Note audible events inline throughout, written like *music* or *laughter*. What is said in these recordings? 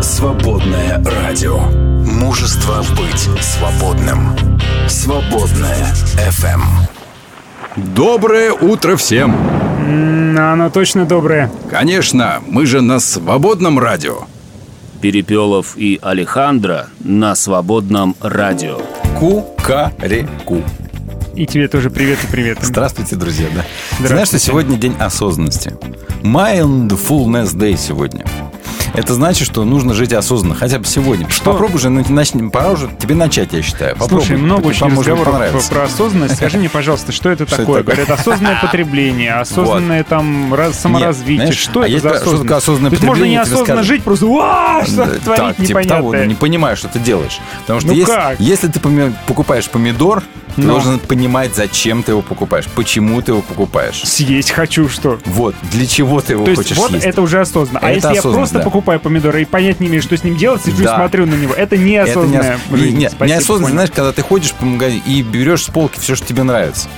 Свободное радио. Мужество быть свободным. Свободное FM. Доброе утро всем! Оно точно доброе. Конечно, мы же на свободном радио. Перепелов и Алехандро на свободном радио. Ку-ка-ре-ку. И тебе тоже привет и привет. Здравствуйте, друзья. Да. Здравствуйте. Знаешь, что сегодня день осознанности. Mindfulness Day сегодня. Это значит, что нужно жить осознанно, хотя бы сегодня. Что? Попробуй же, ну, начни, пора уже тебе начать, я считаю. Попробуй. Слушай, много очень разговоров понравится. про осознанность. Скажи мне, пожалуйста, что это *laughs* Что это такое? такое? Говорят, осознанное *laughs* потребление, осознанное там раз- саморазвитие. знаешь, Что а это за про- что такое осознанность? осознанное можно потребление, тебе неосознанно жить, просто «Уа, что творить типа того, непонятное». ну, не понимаешь, что ты делаешь. Потому что Ну если, ты покупаешь помидор, ты Ну. должен понимать, зачем ты его покупаешь, почему ты его покупаешь. Съесть хочу что. Вот, для чего ты его То есть хочешь вот съесть. это уже осознанно. А Это если я осознанно, просто да. покупаю помидоры и понять не имею, что с ним делать, сижу Да. и смотрю на него, это Это не, неосознанная ос- жизнь. не, Спасибо, неосознанно, понял. знаешь, когда ты ходишь по магазину и берешь с полки все, что тебе нравится.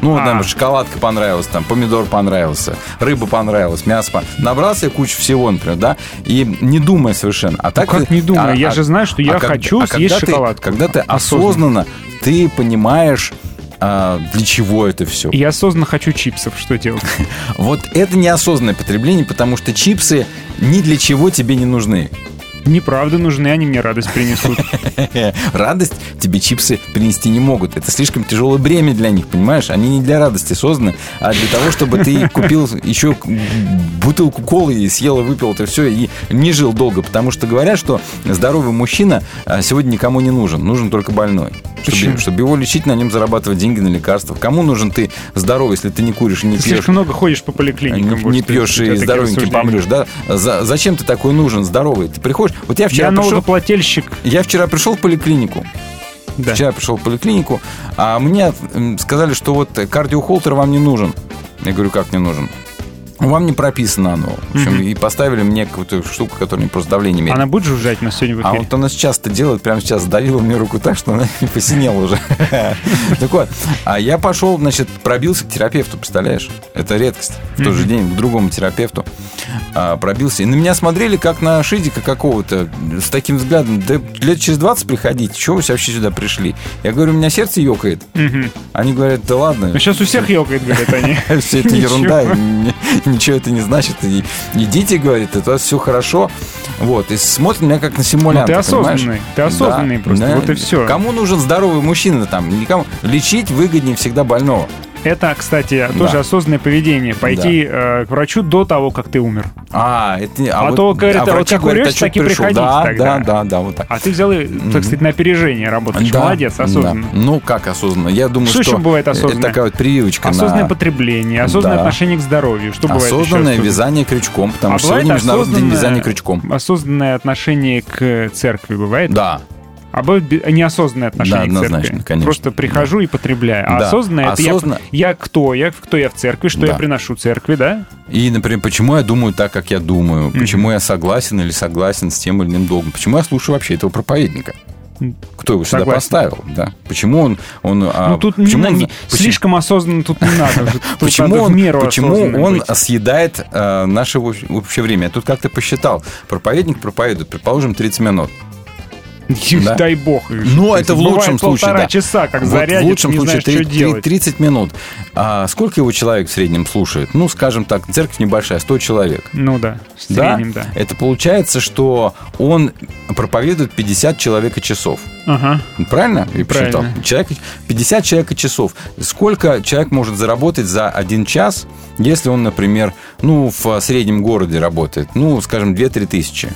Ну, А. там, шоколадка понравилась, там, помидор понравился, рыба понравилась, мясо пон- Набрал себе кучу всего, например, да, и не думая совершенно. А так как ты- не думая? а- Я а- же знаю, что я а хочу а съесть когда ты- шоколадку. Когда ты Осознанно. осознанно, ты понимаешь, а, для чего это все. Я осознанно хочу чипсов. Что делать? *laughs* Вот это неосознанное потребление, потому что чипсы ни для чего тебе не нужны. Неправда нужны, они мне радость принесут. *laughs* Радость тебе чипсы принести не могут. Это слишком тяжелое бремя для них, понимаешь? Они не для радости созданы, а для того, чтобы ты *laughs* купил еще бутылку колы и съел и выпил это все и не жил долго. Потому что говорят, что здоровый мужчина а, сегодня никому не нужен. Нужен только больной. Чтобы, чтобы его лечить, на нем зарабатывать деньги на лекарства. Кому нужен ты здоровый, если ты не куришь и не Ты пьешь? слишком много ходишь по поликлиникам. не, не пьешь и такие здоровеньким рассуждения. помрешь, да? За- зачем ты такой нужен, здоровый? Ты приходишь... Вот я вчера Я пришел... налогоплательщик. Я вчера пришел в поликлинику. Да. Вчера пришел в поликлинику, а мне сказали, что вот кардиохолтер вам не нужен. Я говорю, как не нужен? Вам не прописано оно. В общем, и поставили мне какую-то штуку, которая мне просто давление меряет. Она будет жужжать нас сегодня в А эфире? вот она сейчас-то делает, прямо сейчас давила мне руку так, что она *laughs* посинела уже. *laughs* Так вот, а я пошел, значит, пробился к терапевту, представляешь? Это редкость. В тот же день к другому терапевту а, пробился. И на меня смотрели, как на шидика какого-то, с таким взглядом. Да лет через 20 приходите, чего вы вообще сюда пришли? Я говорю, у меня сердце ёкает. Они говорят, да ладно. Ну, сейчас у всех ёкает, говорят они. *laughs* Все это ерунда, *laughs* ничего это не значит. И идите, говорит, это у вас все хорошо. Вот, и смотрят на меня как на симулянта, Ну, ты понимаешь? осознанный, ты осознанный просто, вот и всё. Кому нужен здоровый мужчина там? Никому. Лечить выгоднее всегда больного. Это, кстати, тоже Да. осознанное поведение. Пойти э, к врачу до того, как ты умер. А, это не... А то, говорят, а вот врачи как говорят, умрёшь, а так и приходите Да, тогда. да, да, да, вот так. А ты взял, так сказать, на опережение работаешь. Да, Молодец, осознанно. да. Ну, как осознанно? Я думаю, Что что... еще бывает осознанно? Это такая вот прививочка Осознанное на... потребление, осознанное Да. отношение к здоровью. Что бывает еще Осознанное осознанно? вязание крючком, потому А что сегодня Международный день вязания крючком. Осознанное отношение к церкви бывает? Да, А неосознанное отношение Да, к церкви? конечно. Просто прихожу и потребляю. А Да. осознанное это Осозна- я, я кто? Я кто я в церкви? Что Да. я приношу церкви, да? И, например, почему я думаю так, как я думаю, почему я согласен или согласен с тем или иным долгом, почему я слушаю вообще этого проповедника. Кто его сюда Согласен. поставил? Да. Почему он... он а, ну тут не почему на- он- не- почему- слишком осознанно тут не надо. *laughs* Тут Почему надо он, меру почему он быть. съедает э, наше общ- общее время? Я тут как-то посчитал. Проповедник проповедует, предположим, 30 минут. *laughs* Да. Дай бог. Ну, это в лучшем случае, полтора да. часа, как Вот зарядит, в лучшем не случае знаешь, что три- три- делать. 30 минут. А сколько его человек в среднем слушает? Ну, скажем так, церковь небольшая, 100 человек. Ну да, в Да? среднем, да. Это получается, что он проповедует 50 человека часов. Ага. Правильно? Я посчитал. Правильно. Человек, 50 человека часов. Сколько человек может заработать за один час, если он, например, ну, в среднем городе работает? Ну, скажем, 2-3 тысячи.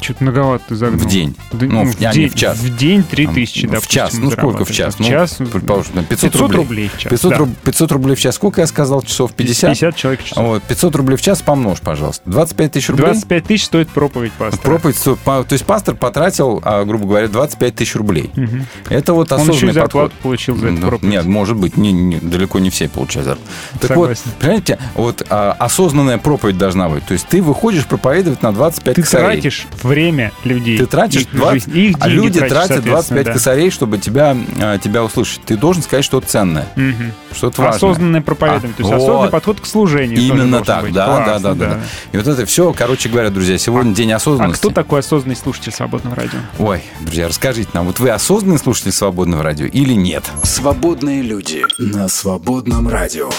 Что-то многовато ты загнул. В день. Да, Ну, в- а, не день, в час. В день 3000, в допустим, час. Ну, сколько в час? В час, ну, предположим, там 500, 500 рублей. рублей в час, 500, да. руб- 500 рублей в час. Сколько я сказал часов? 50? 50 человек в час. Вот, 500 рублей в час помножь, пожалуйста. 25 тысяч рублей? 25 тысяч стоит проповедь пастора. Проповедь стоит- то есть пастор потратил, а, грубо говоря, 25 тысяч рублей. Мгм. Это вот Он еще и осознанный зарплату подход. получил за эту Ну, проповедь. Нет, может быть, не, не- далеко не все получают зарплату. Так Согласен. вот, понимаете, вот а, осознанная проповедь должна быть. То есть ты выходишь проповедовать на 25 Ты косарей. тратишь тратишь время людей. Ты тратишь их 20, жизнь, их а люди тратишь, тратят 25 соответственно, косарей, чтобы тебя, э, тебя услышать. Ты должен сказать что-то ценное, да. Мгм. что-то важное. Осознанное проповедование, А, то есть вот. осознанный подход к служению. Именно так, быть. да, да, Классно, да, да, да. И вот это все, короче говоря, друзья, сегодня день А осознанности. кто такой осознанный слушатель свободного радио? Ой, друзья, расскажите нам, вот вы осознанный слушатель свободного радио или нет? Свободные люди на свободном радио.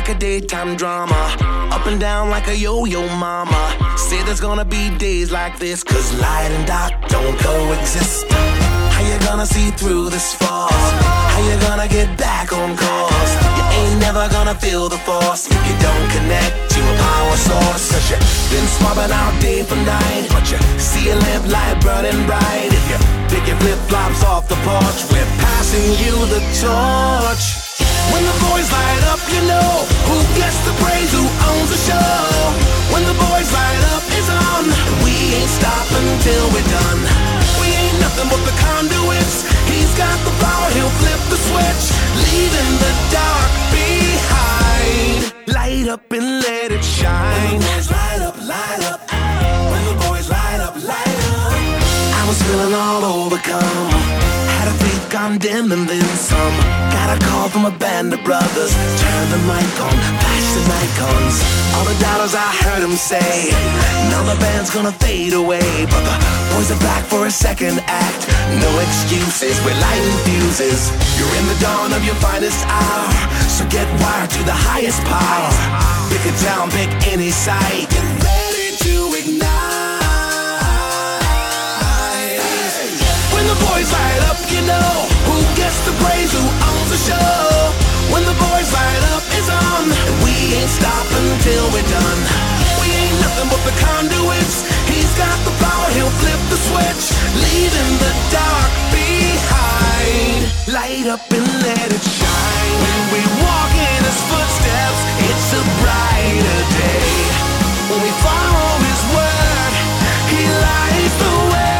Like a daytime drama. Up and down like a yo-yo mama. Say there's gonna be days like this, cause light and dark don't coexist. How you gonna see through this fog? How you gonna get back on course? You ain't never gonna feel the force if you don't connect to a power source. Cause you've been swapping out day for night, but you see a lamp light burning bright. If you pick your flip flops off the porch, we're passing you the torch. When the boys light up, you know who gets the praise, who owns the show. When the boys light up, it's on. We ain't stopping till we're done. We ain't nothing but the conduits. He's got the power, he'll flip the switch, leaving the dark behind. Light up and let it shine. When the boys light up, light up. When the boys light up, light up. I was feeling all overcome. Gone dim and then some. Got a call from a band of brothers. Turn the mic on, flash the icons. All the dollars I heard him say. Now the band's gonna fade away. But the boys are back for a second act. No excuses, we're lighting fuses. You're in the dawn of your finest hour. So get wired to the highest power. Pick a town, pick any site. Get ready to ignite. When the boys light you know who gets the praise, who owns the show. When the boys light up, it's on. We ain't stopping till we're done. We ain't nothing but the conduits. He's got the power, he'll flip the switch, leaving the dark behind. Light up and let it shine. When we walk in his footsteps, it's a brighter day. When we follow his word, he lights the way.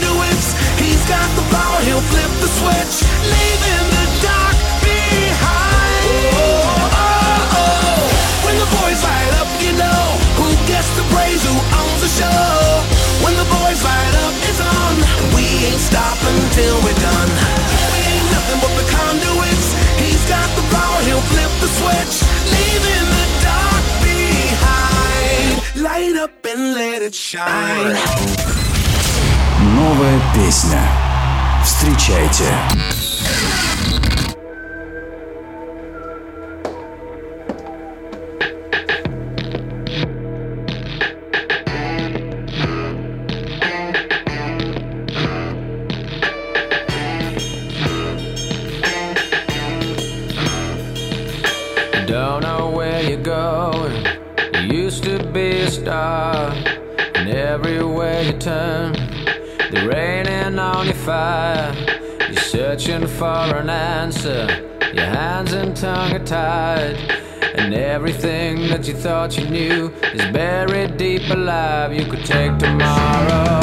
Got the power, he'll flip the switch, leaving the dark behind. Oh, oh, oh. When the boys light up, you know who gets the praise, who owns the show. When the boys light up, it's on. We ain't stopping till we're done. We ain't nothing but the conduits. He's got the power, he'll flip the switch, leaving the dark behind. Light up and let it shine. Новая песня. Встречайте. Searching for an answer. Your hands and tongue are tied, and everything that you thought you knew is buried deep alive. You could take tomorrow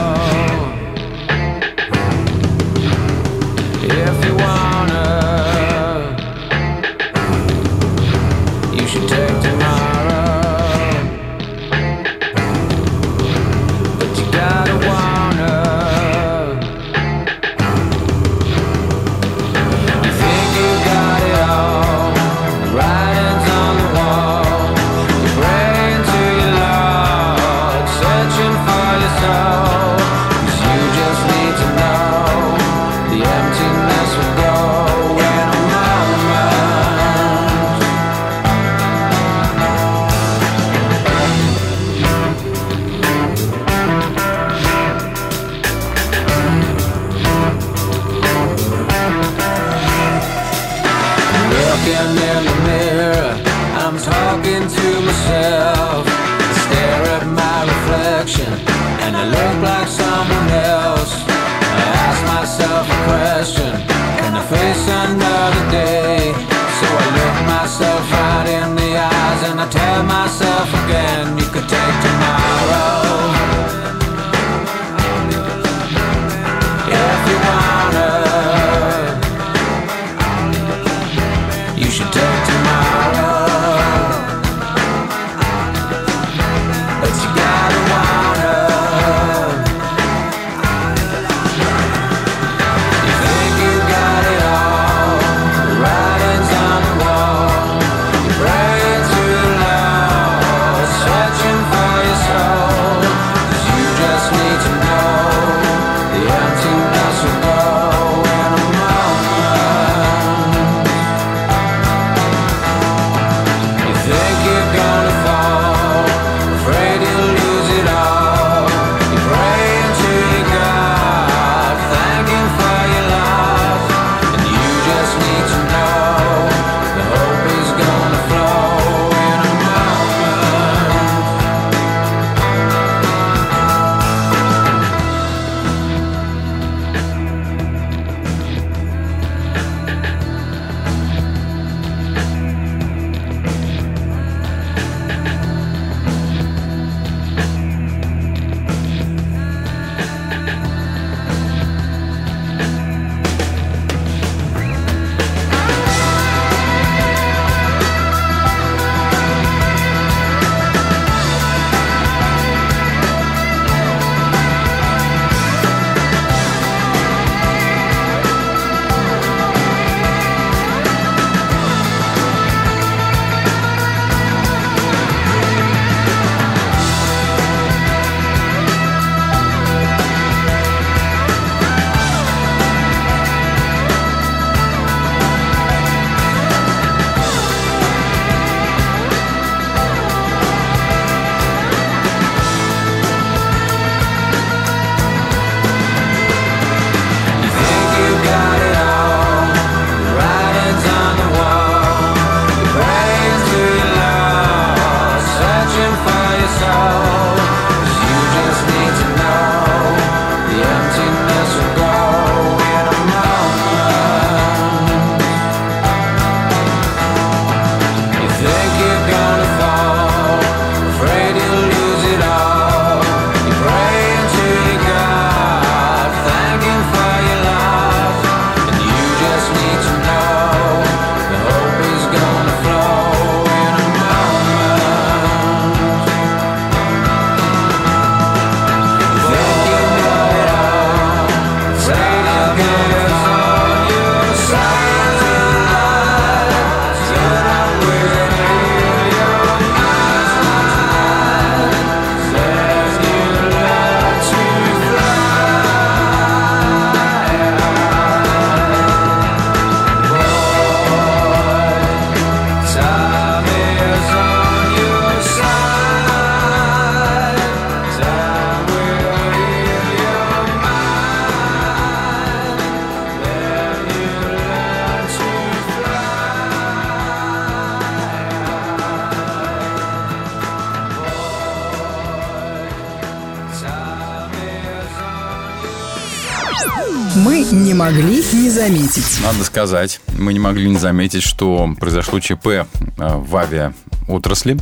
Мы не могли не заметить. Надо сказать, мы не могли не заметить, что произошло ЧП э, в авиаотрасли.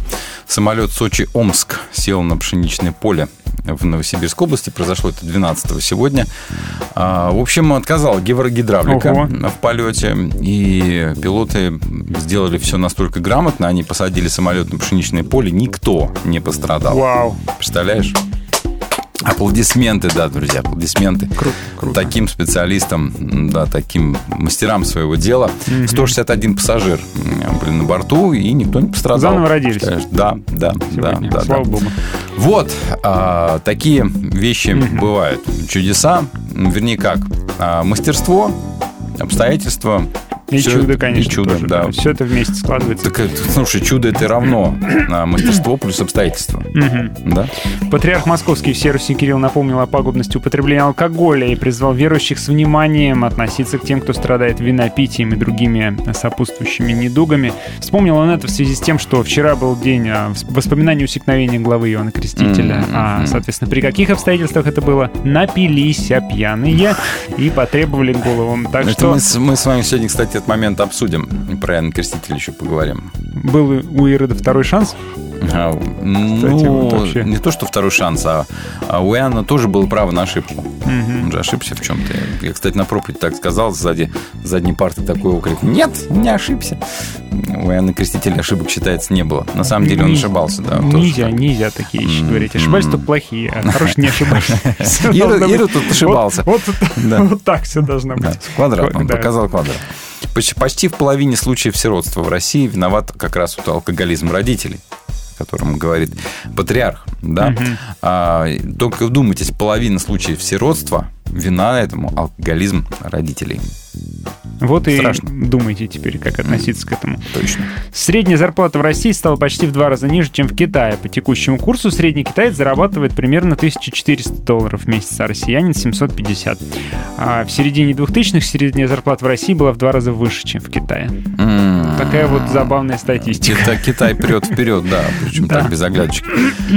Самолет Сочи-Омск сел на пшеничное поле в Новосибирской области. Произошло это 12 сегодня. А, в общем, отказала гидравлика в полете. И пилоты сделали все настолько грамотно. Они посадили самолет на пшеничное поле. Никто не пострадал. Вау. Представляешь? Аплодисменты, да, друзья, аплодисменты. Круто. круто. Таким специалистам, да, таким мастерам своего дела. Угу. 161 пассажир были на борту, и никто не пострадал. Заново родились. Да, да, Сегодня. да. да Слава да. Богу. Вот, а, такие вещи угу. бывают. Чудеса, вернее как, а, мастерство, обстоятельства, и Всё чудо, конечно, и чудо, тоже, да. Все это вместе складывается. Так, слушай, чудо это равно *clears throat* а, мастерство плюс обстоятельства. Да? Патриарх Московский в Руси Кирилл напомнил о пагубности употребления алкоголя и призвал верующих с вниманием относиться к тем, кто страдает винопитием и другими сопутствующими недугами. Вспомнил он это в связи с тем, что вчера был день а, воспоминаний усекновения главы Иоанна Крестителя. А, соответственно, при каких обстоятельствах это было? Напились а пьяные и потребовали голову. Так Это что мы, с, мы с вами сегодня, кстати, этот момент обсудим. Про Иоанна Крестителя еще поговорим. был у Ирода второй шанс. А, вот ну, вообще. не то, что второй шанс, а, а у Иоанна тоже было право на ошибку. Мгм. Он же ошибся в чем-то. Я, кстати, на проповедь так сказал, сзади задней парты такой окрик. Нет, не ошибся. У Иоанна Крестителя ошибок, считается, не было. На самом деле он ошибался, да. тоже. Нельзя, нельзя такие вещи говорить. Ошибались только плохие, а хорошие не ошибаются. *laughs* Всё Ира- тут ошибался. Вот, так все должно быть. квадрат, он показал квадрат. Почти, почти в половине случаев сиротства в России виноват как раз вот алкоголизм родителей о котором говорит патриарх, да, Мгм. А, только вдумайтесь, половина случаев сиротства вина этому алкоголизм родителей. Вот и Страшно. думайте теперь, как относиться к этому. Точно. Средняя зарплата в России стала почти в два раза ниже, чем в Китае. По текущему курсу средний китаец зарабатывает примерно 1400 долларов в месяц, а россиянин 750. А в середине 2000-х средняя зарплата в России была в два раза выше, чем в Китае. М. Такая вот забавная статистика. Китай, Китай прет вперед, да, причем Да. так без оглядочек.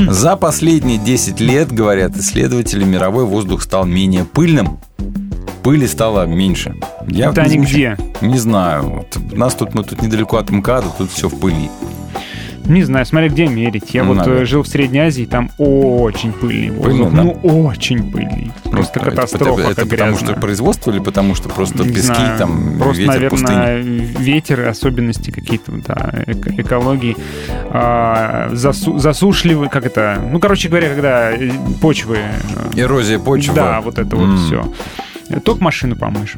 За последние 10 лет, говорят исследователи, мировой воздух стал менее пыльным. Пыли стало меньше. Я Это они где? Не знаю. Вот нас тут, мы тут недалеко от МКАДа, тут все в пыли. Не знаю, смотри, где мерить. Я Ну, вот надо. э, жил в Средней Азии, там очень пыльный воздух. Пыльный, да? Ну, очень пыльный. Просто Это- катастрофа, Это, это потому грязно. что производство или потому что просто Не пески, знаю. там, Просто, ветер, наверное, ветер, особенности какие-то да, эко- экологии, а, засу- засушливые, как это, ну, короче говоря, когда э, почвы... э, Эрозия почвы. Да, вот это вот М. все. Только машину помышь.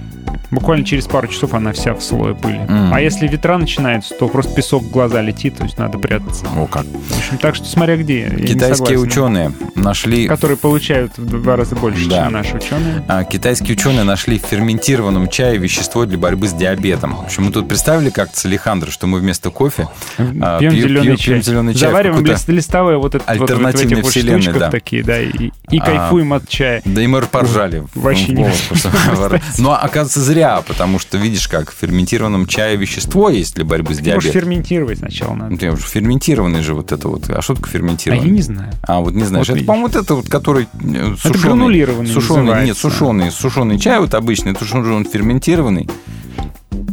Буквально через пару часов она вся в слое пыли. М. А если ветра начинаются, то просто песок в глаза летит, то есть надо прятаться. О, как. В общем, так что смотря где. Китайские ученые нашли Которые получают в два раза больше, Да. чем наши ученые. А, Китайские ученые нашли в ферментированном чае вещество для борьбы с диабетом. В общем, мы тут представили как-то с Алехандро, что мы вместо кофе а, пьем пью- зеленый пью- чай. пьем зеленый чай Завариваем какой-то- лист- листовые вот это вот, вот вот вселенной, штучках да. такие, да, и, и А, кайфуем от чая. Да и мы поржали. Вообще не голос просто. Но оказывается зря, потому что видишь, как в ферментированном чае вещество есть для борьбы с Может, диабетом. ферментировать сначала надо. Ну, я уже ферментированный же вот это вот. А что такое А ферментированный? я не знаю. А, вот не знаешь. Вот это, по-моему, вот это вот, который э, сушеный. гранулированный Сушеный, нет, сушеный. Сушеный чай вот обычный, это что же он ферментированный.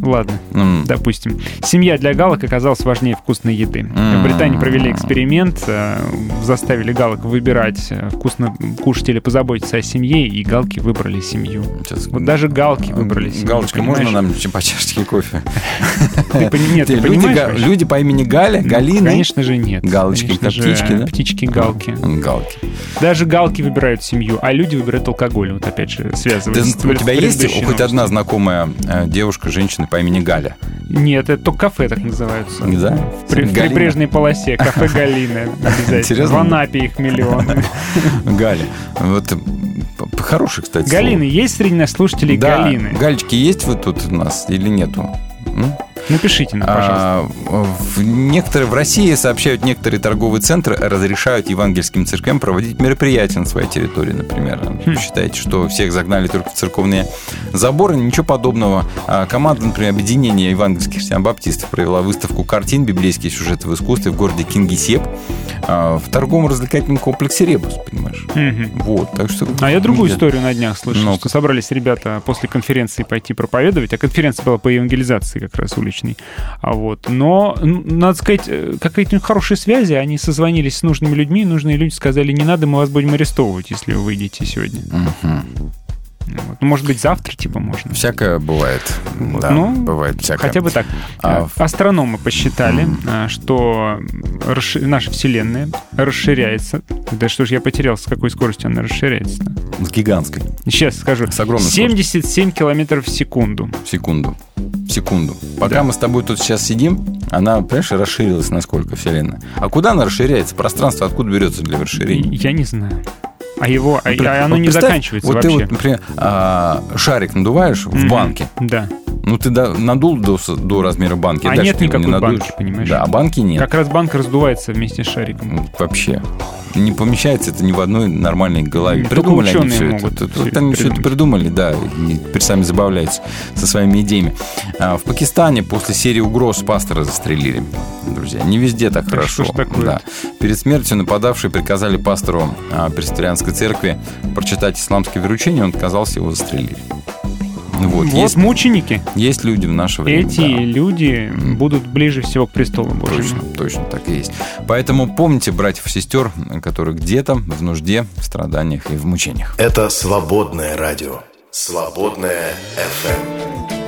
Ладно. М. Допустим. Семья для галок оказалась важнее вкусной еды. В Британии провели эксперимент, э, заставили галок выбирать, э, вкусно кушать или позаботиться о семье, и галки выбрали семью. Сейчас. Вот даже галки выбрали семью. Галочка, можно нам чем по чашечке кофе? Нет, Ты- люди, понимаешь, по имени Галя, Ну, Галины. Конечно же нет. Галочки, птички, да? Птички-галки. Галки. Даже галки выбирают семью, а люди выбирают алкоголь. Вот опять же, Ты- связываясь с у тебя есть хоть одна знакомая э, девушка, женщина по имени Галя? Нет, это только кафе так называются. Да? В, при- в прибрежной полосе. Кафе Галина. *laughs* Обязательно. В Анапе их миллионы. *laughs* Галя. Вот хороший, кстати. Галины. Есть среди нас слушатели слово. Да. Галины? Галечки есть вы тут у нас или нету? М? Напишите нам, пожалуйста. А, в, некоторые, в России, сообщают, некоторые торговые центры разрешают евангельским церквям проводить мероприятия на своей территории, например. Хм. Считаете, что всех загнали только в церковные заборы? Ничего подобного. А, Команда, например, объединения евангельских христиан-баптистов провела выставку картин «Библейские сюжеты в искусстве» в городе Кингисепп а, в торгово-развлекательном комплексе «Ребус», понимаешь? Мгм. Вот, так что... А я другую историю на днях слышал, Ну-ка. что собрались ребята после конференции пойти проповедовать, а конференция была по евангелизации как раз уличной. А вот, но, надо сказать, э, какие-то хорошие связи, они созвонились с нужными людьми, и нужные люди сказали, не надо, мы вас будем арестовывать, если вы выйдете сегодня. Мгм. Вот. Ну, может быть, завтра, типа, можно. Всякое бывает. Да, Ну, бывает всякое. Хотя бы так. А Э, Астрономы посчитали, э, что расши- наша Вселенная расширяется. Да что ж, я потерял, с какой скоростью она расширяется. С гигантской. Сейчас скажу. С огромной скоростью. 77 километров в секунду. Секунду. Секунду. Пока Да. мы с тобой тут сейчас сидим, она, понимаешь, расширилась насколько Вселенная. А куда она расширяется? Пространство откуда берется для расширения? Я не знаю. А его, а, Например, а оно вот не заканчивается вот вообще. ты вот, например, а, шарик надуваешь в Мгм. банке. Да. Ну, ты до- надул до, до размера банки. А нет не никакой надуешь. банки, понимаешь? Да, а банки нет. Как раз банк раздувается вместе с шариком. Ну, Вообще. Не помещается это ни в одной нормальной голове. Только Придумали они все это. всё Вот они все это придумали, да. И теперь сами забавляются со своими идеями. А, В Пакистане после серии угроз пастора застрелили. Друзья, не везде так Да хорошо. что ж такое? Да. Перед смертью нападавшие приказали пастору а, пресвитерианской церкви прочитать исламское веручение, он отказался, его застрелили. Вот, Вот есть, мученики. есть люди в наше время. Эти да. люди будут ближе всего к престолу Божьему. Точно, точно так и есть. Поэтому помните братьев и сестер, которые где-то в нужде, в страданиях и в мучениях. Это свободное радио. Свободное FM.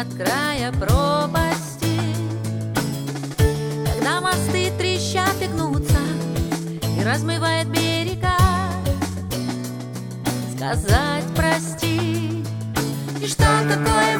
От края пропасти. Когда мосты трещат и гнутся, и размывает берега, сказать прости. И что такое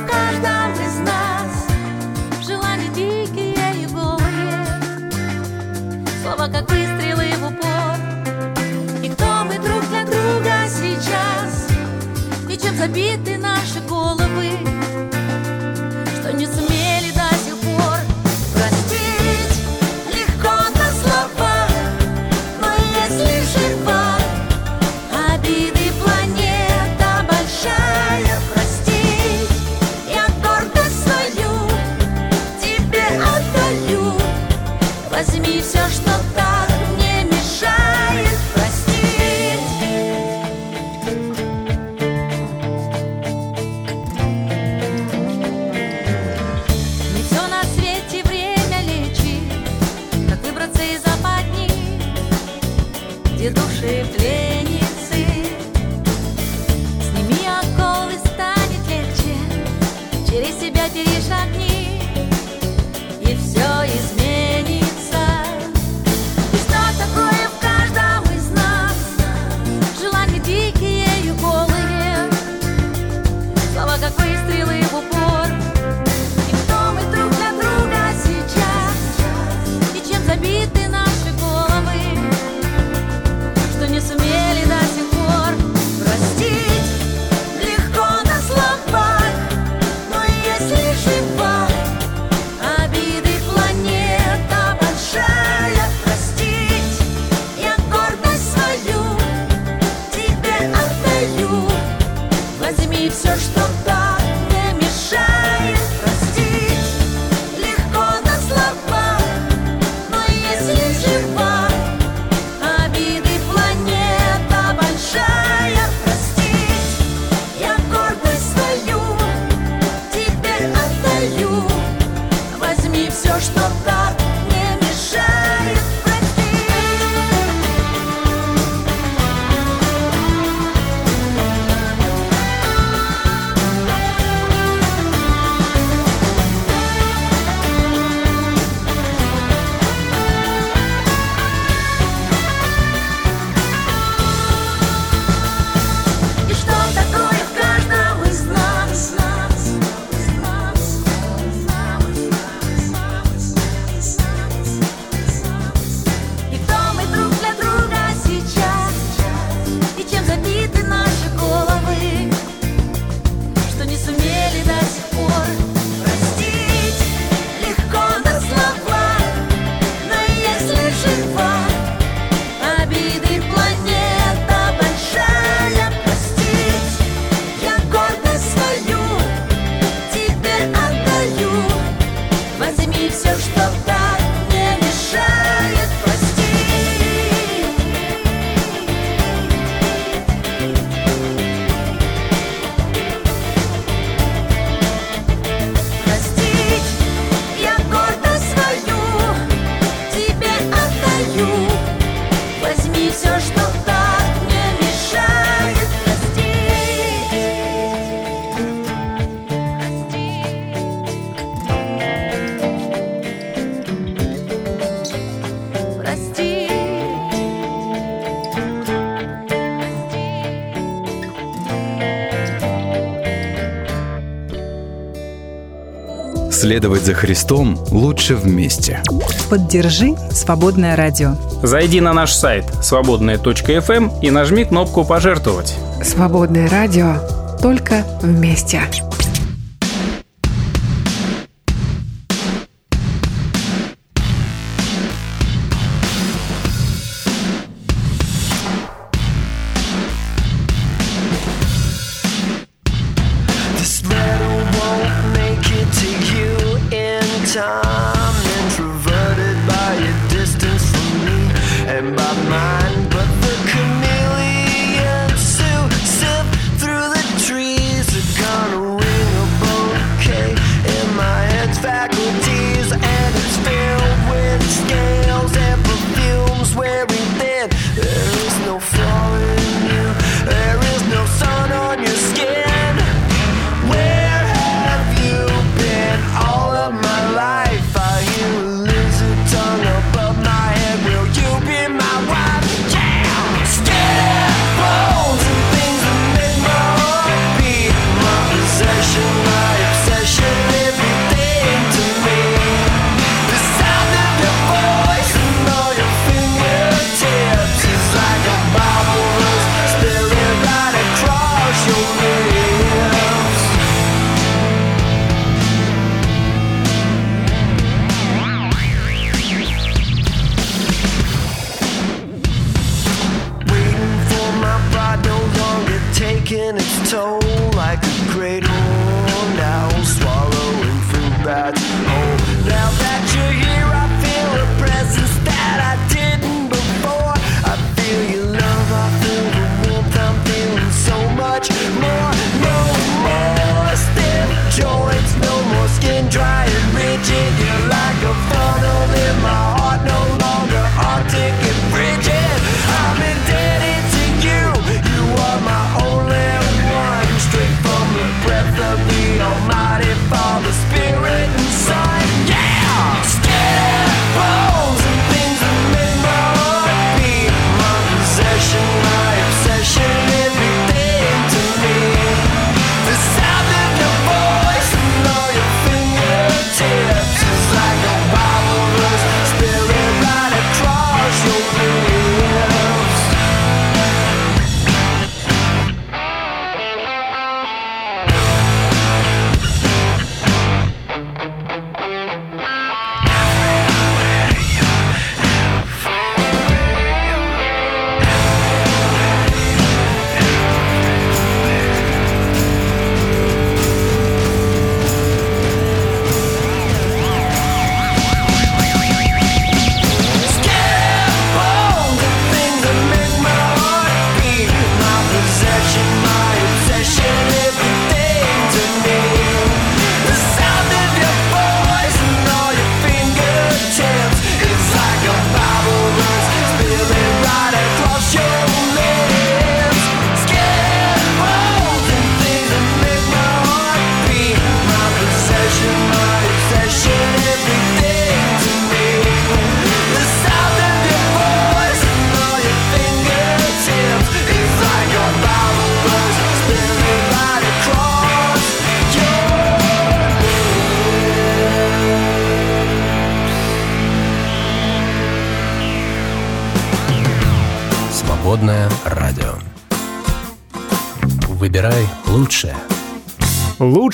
Следовать за Христом лучше вместе. Поддержи «Свободное радио». Зайди на наш сайт свободная.фм и нажми кнопку «Пожертвовать». Свободное радио. Только вместе.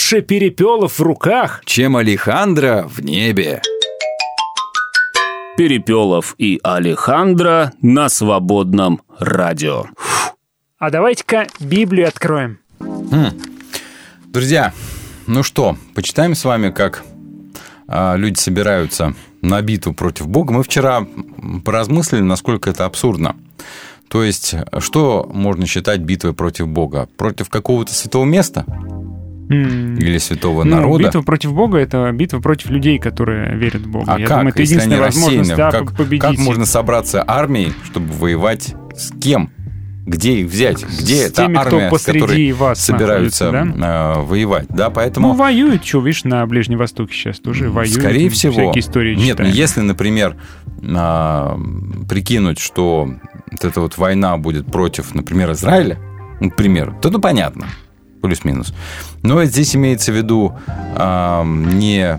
Лучше перепелов в руках. Чем Алехандро в небе. Перепелов и Алехандро на свободном радио. А давайте-ка Библию откроем. М. Друзья, ну что, почитаем с вами, как а, люди собираются на битву против Бога. Мы вчера поразмыслили, насколько это абсурдно. То есть, что можно считать битвой против Бога? Против какого-то святого места? Или святого Ну, народа? битва против Бога это битва против людей, которые верят в Бога. А Я как, думаю, это если единственная возможность да, как, победить. как можно собраться армией, чтобы воевать с кем? Где их взять? Где С теми, кто армия, с посреди которой вас собираются находится, э, воевать? Да, поэтому... Ну, воюют, что, видишь, на Ближнем Востоке сейчас тоже воюют. Скорее всего. Всякие истории Нет, ну читаем. если, например, а, прикинуть, что вот эта вот война будет против, например, Израиля, ну, к примеру, то ну понятно. Плюс-минус. Но здесь имеется в виду а, не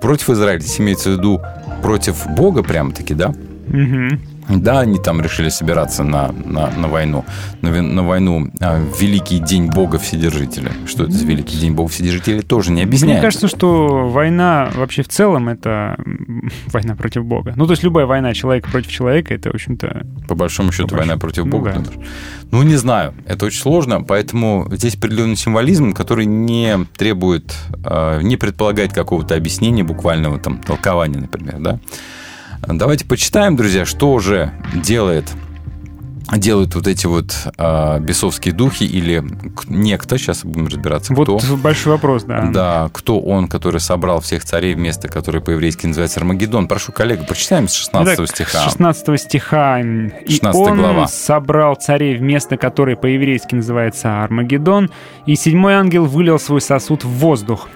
против Израиля, здесь имеется в виду против Бога прямо-таки, да? Мгм. Да, они там решили собираться на, на, на войну. На, на войну а, Великий День Бога Вседержителя. Что это за Великий День Бога Вседержителя, тоже не объясняется. Мне кажется, что война вообще в целом это *laughs* война против Бога. Ну, то есть любая война человека против человека, это, в общем-то... По большому счету, По война большому- против ну Бога. да. думаешь? Ну, не знаю. Это очень сложно, поэтому здесь определенный символизм, который не требует, э, не предполагает какого-то объяснения, буквального там толкования, например, да. Давайте почитаем, друзья, что же делает делают вот эти вот э, бесовские духи или некто, сейчас будем разбираться, Вот кто. большой вопрос, да. Да, кто он, который собрал всех царей в место, которое по-еврейски называется Армагеддон. Прошу, коллега, прочитаем с 16 Итак, стиха. С 16 стиха. «И 16 он глава. собрал царей в место, которое по-еврейски называется Армагеддон, и седьмой ангел вылил свой сосуд в воздух.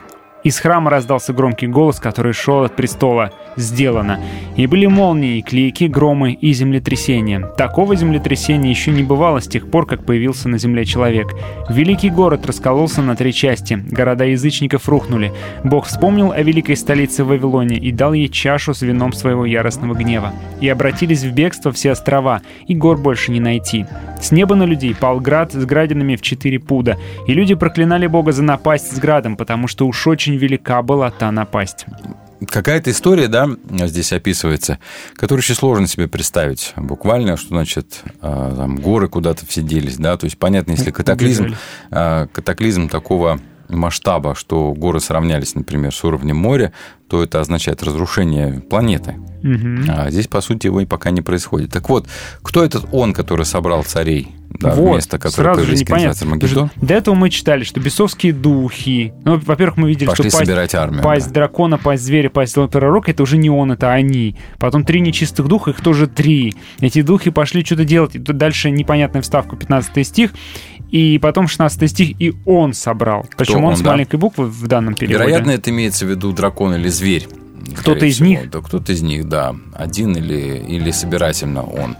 Из храма раздался громкий голос, который шел от престола. «Сделано!» И были молнии, клейки, громы и землетрясения. Такого землетрясения еще не бывало с тех пор, как появился на земле человек. Великий город раскололся на три части. Города язычников рухнули. Бог вспомнил о великой столице Вавилоне и дал ей чашу с вином своего яростного гнева. И обратились в бегство все острова, и гор больше не найти. С неба на людей пал град с градинами в четыре пуда, и люди проклинали Бога за напасть с градом, потому что уж очень велика была та напасть. Какая-то история, да, здесь описывается, которую очень сложно себе представить буквально, что значит э, там горы куда-то все делись, да, то есть понятно, если катаклизм, э, катаклизм такого масштаба, что горы сравнялись, например, с уровнем моря, то это означает разрушение планеты. Мгм. А здесь, по сути, его и пока не происходит. Так вот, кто этот он, который собрал царей? Да, вот, место, которое сразу же непонятно. До этого мы читали, что бесовские духи. Ну, во-первых, мы видели, Пошли что пасть, собирать армию, пасть да. дракона, пасть зверя, пасть пророка это уже не он, это они. Потом три нечистых духа, их тоже три. Эти духи пошли что-то делать. И тут дальше непонятная вставка, 15 стих. И потом 16 стих, и он собрал. Причем он, он, с да? маленькой буквы в данном переводе. Вероятно, это имеется в виду дракон или зверь. Кто-то из всего. них? Да, кто-то из них, да. Один или, или собирательно он.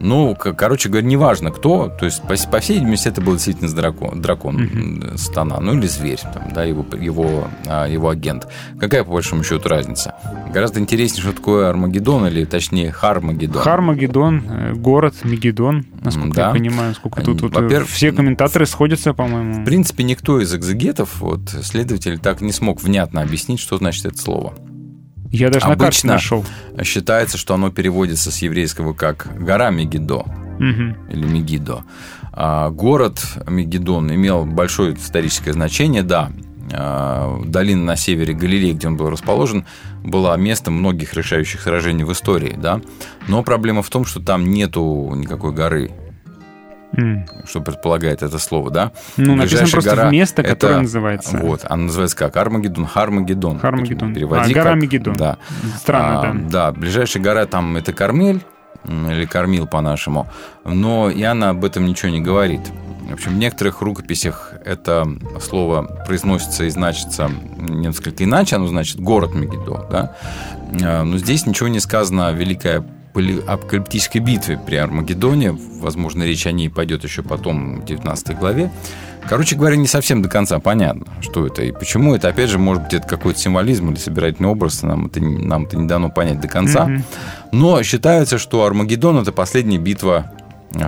Ну, короче говоря, неважно кто. То есть, по, по всей видимости, это был действительно дракон, дракон м, Стана. Ну, или зверь, там, да, его, его, а, его агент. Какая, по большому счету, разница? Гораздо интереснее, что такое Армагеддон, или, точнее, Хармагеддон. Хармагеддон, э, город Мегедон, насколько Да. я понимаю, сколько тут вот, э, Во-первых, все комментаторы сходятся, по-моему. В принципе, никто из экзегетов, вот, следователь, так не смог внятно объяснить, что значит это слово. Я даже на карте Обычно нашел. считается, что оно переводится с еврейского как «гора Мегидо» Мгм. или Мегидо. А город Мегидон имел большое историческое значение, да. А, Долина на севере Галилеи, где он был расположен, была местом многих решающих сражений в истории, да. Но проблема в том, что там нету никакой горы, Что предполагает это слово, да? Ну, написано просто гора место, это- которое называется. Вот, она называется как? Армагеддон, Хармагеддон. Хармагеддон. Переводи А, гора как- Мегиддон. Да. Странно, А, да. Да, ближайшая гора там это Кармель, или Кормил по-нашему, но Иоанна об этом ничего не говорит. В общем, в некоторых рукописях это слово произносится и значится несколько иначе, оно значит город Мегидо, да? А, Но здесь ничего не сказано о великой поли- апокалиптической битве при Армагеддоне. Возможно, речь о ней пойдет еще потом в 19 главе. Короче говоря, не совсем до конца понятно, что это и почему. Это, опять же, может быть, это какой-то символизм или собирательный образ. Нам это, нам это не дано понять до конца. Мгм. Но считается, что Армагеддон – это последняя битва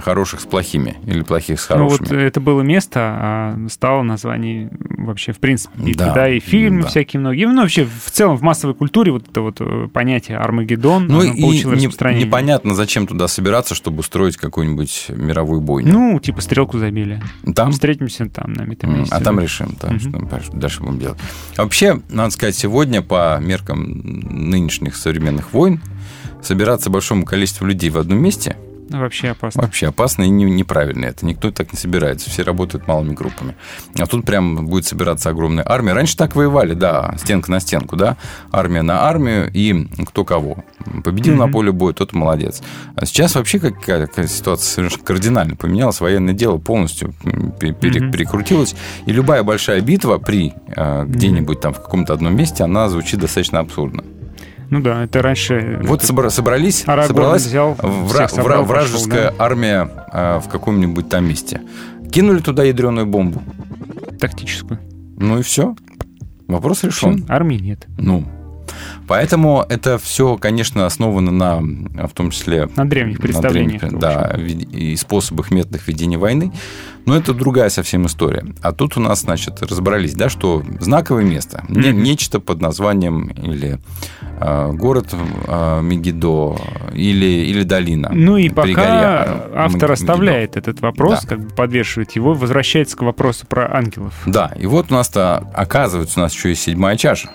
хороших с плохими или плохих с Ну хорошими. вот это было место, а стало название вообще, в принципе, битвы, Да, да, и фильмы да. всякие многие. Ну, вообще, в целом, в массовой культуре вот это вот э, понятие Армагеддон, Ну и получило не- распространение. непонятно, зачем туда собираться, чтобы устроить какую-нибудь мировую бойню. Ну, типа стрелку забили. Там? Встретимся там на этом М, месте. А там решим, да, что там дальше будем делать. А Вообще, надо сказать, сегодня по меркам нынешних современных войн собираться большому количеству людей в одном месте Ну, Вообще опасно. вообще опасно и не- неправильно. Это никто так не собирается. Все работают малыми группами. А тут прям будет собираться огромная армия. Раньше так воевали, да, стенка на стенку, да, армия на армию и кто кого. Победил на Мгм. поле боя, тот молодец. А сейчас вообще какая, какая ситуация совершенно кардинально поменялась. Военное дело полностью Мгм. перекрутилось. И любая большая битва при э, где-нибудь там в каком-то одном месте, она звучит достаточно абсурдно. Ну да, это раньше... Вот это- собра- собрались, Арагорн собралась взял, вра- собрал, вра- вражеская пошел, армия а, в каком-нибудь там месте. Кинули туда ядреную бомбу. Тактическую. Ну и все. Вопрос решен. Армии нет. Ну, поэтому это все, конечно, основано на, в том числе... На древних представлениях. древних, да, и способах, методах ведения войны. Но это другая совсем история. А тут у нас, значит, разобрались, да, что знаковое место, не- нечто под названием или э, город э, Мегидо, или, или долина. Ну и пока э, автор Мегидо. оставляет этот вопрос, Да. как бы подвешивает его, возвращается к вопросу про ангелов. Да, и вот у нас-то, оказывается, у нас еще есть седьмая чаша.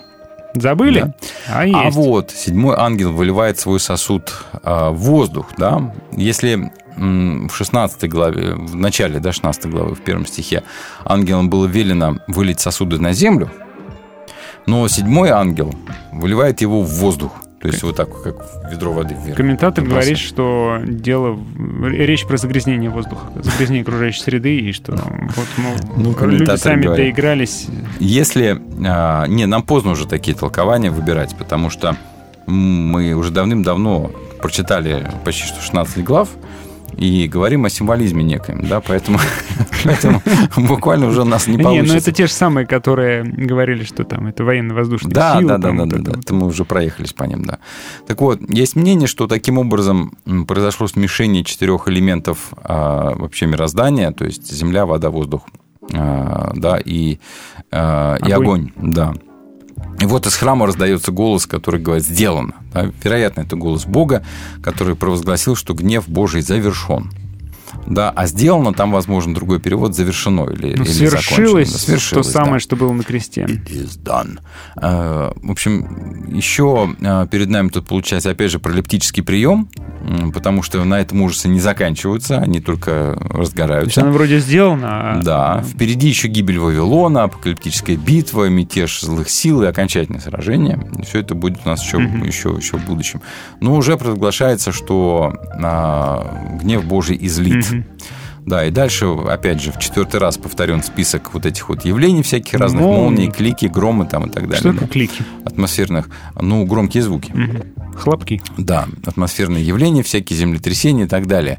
Забыли? Да. А А есть. вот седьмой ангел выливает свой сосуд а, в воздух, да. Если в 16 главе, в начале, да, 16 главы, в первом стихе, ангелам было велено вылить сосуды на землю, но седьмой ангел выливает его в воздух. То есть вот так, как ведро воды вверх. Комментатор Выбрасывает. говорит, что дело речь про загрязнение воздуха, загрязнение окружающей среды, и что вот, мол, Ну, люди сами говорит. доигрались. Если... а, не, нам поздно уже такие толкования выбирать, потому что мы уже давным-давно прочитали почти что 16 глав и говорим о символизме некоем, да, поэтому, *laughs* поэтому буквально уже у нас не Не, получится. ну это те же самые, которые говорили, что там это военно-воздушные Да, силы. да, да, да, да, да. Это мы уже проехались по ним, да. Так вот, есть мнение, что таким образом произошло смешение четырех элементов а, вообще мироздания, то есть земля, вода, воздух, а, да, и, а, и Огонь. да. И вот из храма раздается голос, который говорит «сделано». Да? Вероятно, это голос Бога, который провозгласил, что гнев Божий завершен. Да, а сделано там, возможно, другой перевод завершено или, Ну, или свершилось. Да, свершилось, то самое, да. что было на кресте. is done. Э, В общем, еще э, перед нами тут получается, опять же, пролептический прием, потому что на этом ужасы не заканчиваются, они только То есть разгораются. оно вроде сделано, а Да, впереди еще гибель Вавилона, апокалиптическая битва, мятеж злых сил и окончательное сражение. Все это будет у нас еще, Мгм. еще, еще в будущем. Но уже провозглашается, что а, гнев Божий излит. Да, и дальше, опять же, в четвертый раз повторен список вот этих вот явлений всяких разных, Молнии. молний, клики, громы там и так далее. что да. такое клики? Атмосферных, ну, громкие звуки. Мгм. Хлопки. Да, атмосферные явления, всякие землетрясения и так далее.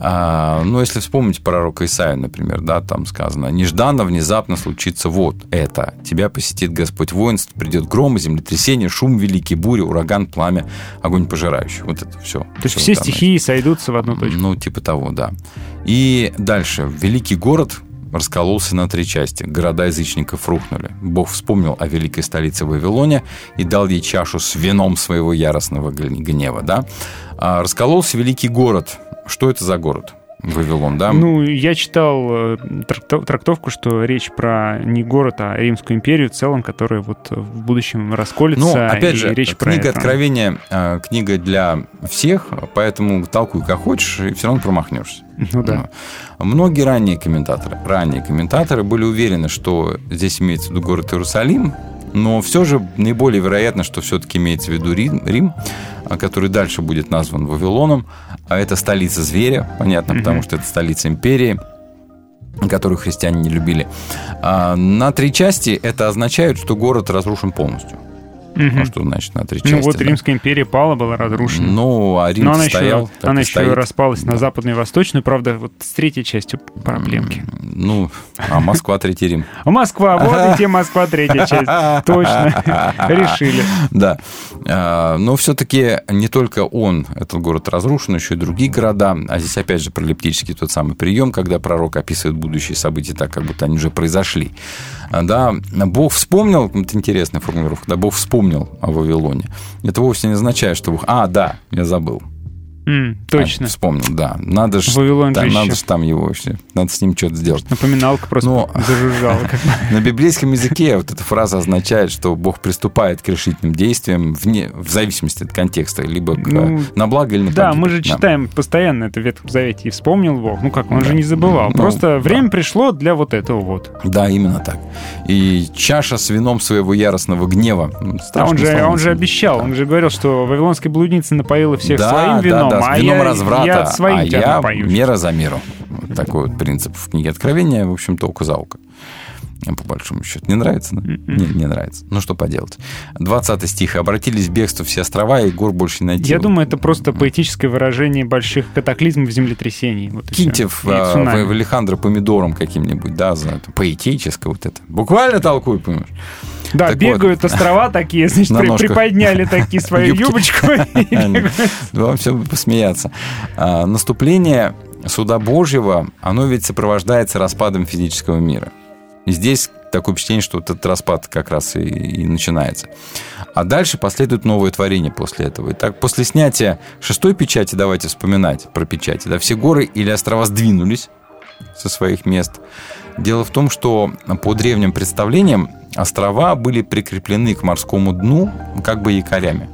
А, ну, если вспомнить пророка Исаия, например, да, там сказано, нежданно, внезапно случится вот это. Тебя посетит Господь воинств, придет гром, землетрясение, шум великий, буря, ураган, пламя, огонь пожирающий. Вот это все. То есть все стихии сойдутся в одну точку. Ну, типа того, да. И дальше. Великий город раскололся на три части. Города язычников рухнули. Бог вспомнил о великой столице Вавилоне и дал ей чашу с вином своего яростного гнева. Да? А раскололся великий город. Что это за город? Вавилон, да? Ну, я читал э, тракто- трактовку, что речь про не город, а Римскую империю в целом, которая вот в будущем расколется. Ну, опять же, речь про книга это. Откровения э, книга для всех, поэтому толкуй как хочешь, и все равно промахнешься. Ну да. Многие ранние комментаторы, ранние комментаторы были уверены, что здесь имеется в виду город Иерусалим, но все же наиболее вероятно, что все-таки имеется в виду Рим, Рим, а, который дальше будет назван Вавилоном, а это столица зверя, понятно, Мгм. потому что это столица империи, которую христиане не любили. А на три части это означает, что город разрушен полностью. Мгм. Ну, что значит на три части? Ну вот да? Римская империя пала, была разрушена. Ну, а Рим Но она стоял, еще, она и еще стоит. распалась на западную и восточную, правда, вот с третьей частью проблемки. Ну, а Москва, Третий Рим. *laughs* Москва, вот и те *laughs* Москва, третья часть. Точно. *laughs* Решили. Да. А, Но все-таки не только он, этот город разрушен, еще и другие города. А здесь опять же пролептический тот самый прием, когда пророк описывает будущие события так, как будто они уже произошли. А, Да, Бог вспомнил, это интересная формулировка, да, Бог вспомнил о Вавилоне. Это вовсе не означает, что. А, да, я забыл. М, Точно. А, вспомнил, да. Надо же Вавилон да, же надо еще. ж там его вообще. Надо с ним что-то сделать. Напоминалка просто Ну, *laughs* зажужжала. бы. *laughs* На библейском языке вот эта фраза означает, что Бог приступает к решительным действиям вне, в зависимости от контекста, либо к- Ну, на благо или на Да, мы же читаем постоянно это в Ветхом Завете. И вспомнил Бог. Ну как, он же не забывал. Ну, Просто да. время пришло для вот этого вот. Да, именно так. И чаша с вином своего яростного гнева. м, А он же, он же обещал, он же говорил, что вавилонская блудница напоила всех да, своим да, вином, да, с а вином разврата, я своим а я мера за меру. Вот такой вот принцип в книге Откровения, в общем-то, око за око. По большому счету. Не нравится? Да? Не, не нравится. Ну, что поделать. 20 стих. «Обратились в бегство все острова, и гор больше не найти». Я думаю, это просто поэтическое выражение больших катаклизмов, землетрясений. Вот Киньте в, а, цунами. в Алехандро помидором каким-нибудь, да, за это, поэтическое вот это. Буквально толкую, понимаешь? Да, Так бегают острова такие, *laughs* значит, На при- приподняли такие свою юбочку. *laughs* Вам все посмеяться. А, наступление суда Божьего, оно ведь сопровождается распадом физического мира. Здесь такое впечатление, что вот этот распад как раз и, и начинается. А дальше последует новое творение после этого. Итак, после снятия шестой печати, давайте вспоминать про печати, да, все горы или острова сдвинулись со своих мест. Дело в том, что по древним представлениям острова были прикреплены к морскому дну как бы якорями.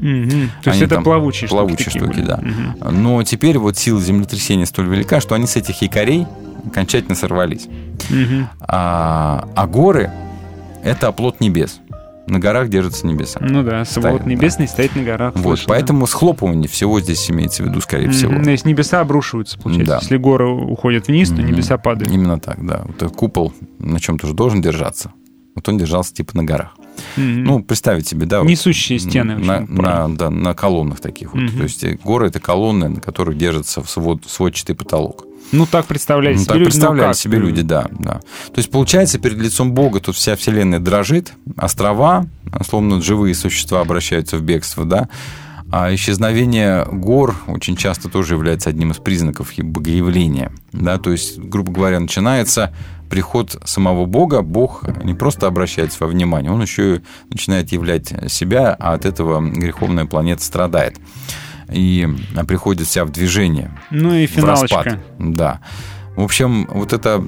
Мгм. То есть это там плавучие штуки плавучие штуки, были. да. Мгм. Но теперь вот сила землетрясения столь велика, что они с этих якорей окончательно сорвались. Мгм. А, а горы – это оплот небес. На горах держатся небеса. Ну да, свод да. небесный стоит на горах. Вот, слышал, да. поэтому схлопывание всего здесь имеется в виду, скорее Мгм. всего. Ну, Если небеса обрушиваются, получается. Да. Если горы уходят вниз, то Мгм. небеса падают. Именно так, да. Вот купол на чем-то же должен держаться. Вот он держался типа на горах. Мгм. Ну, представить себе, да. вот Несущие стены. На, на- да, на колоннах таких вот. Мгм. То есть э, горы – это колонны, на которых держится свод, сводчатый потолок. Ну, так представляли Ну, себе так люди. ну, представляли как? себе люди, да, да. То есть, получается, перед лицом Бога тут вся вселенная дрожит, острова, словно живые существа обращаются в бегство, да, а исчезновение гор очень часто тоже является одним из признаков богоявления. Да? То есть, грубо говоря, начинается приход самого Бога. Бог не просто обращается во внимание, он еще и начинает являть себя, а от этого греховная планета страдает. И приходит вся в движение Ну и в распад. финалочка. Да. В общем, вот эта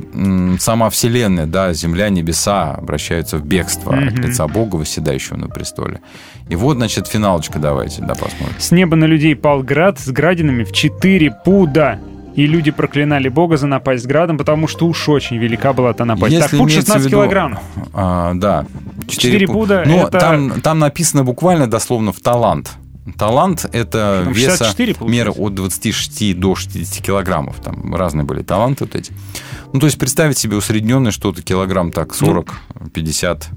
сама Вселенная, да, Земля, небеса обращаются в бегство от Мгм. лица Бога, восседающего на престоле. И вот, значит, финалочка давайте, да, посмотрим. С неба на людей пал град с градинами в четыре пуда. И люди проклинали Бога за напасть с градом, потому что уж очень велика была та напасть. так, пуд имеется 16 в виду- килограмм. А, да. Четыре пу- пуда Но это- там, там написано буквально дословно в талант. Талант – это Там веса 64 мера от 26 до 60 килограммов. Там разные были таланты вот эти. Ну, то есть представить себе усредненное что-то килограмм так 40, 50,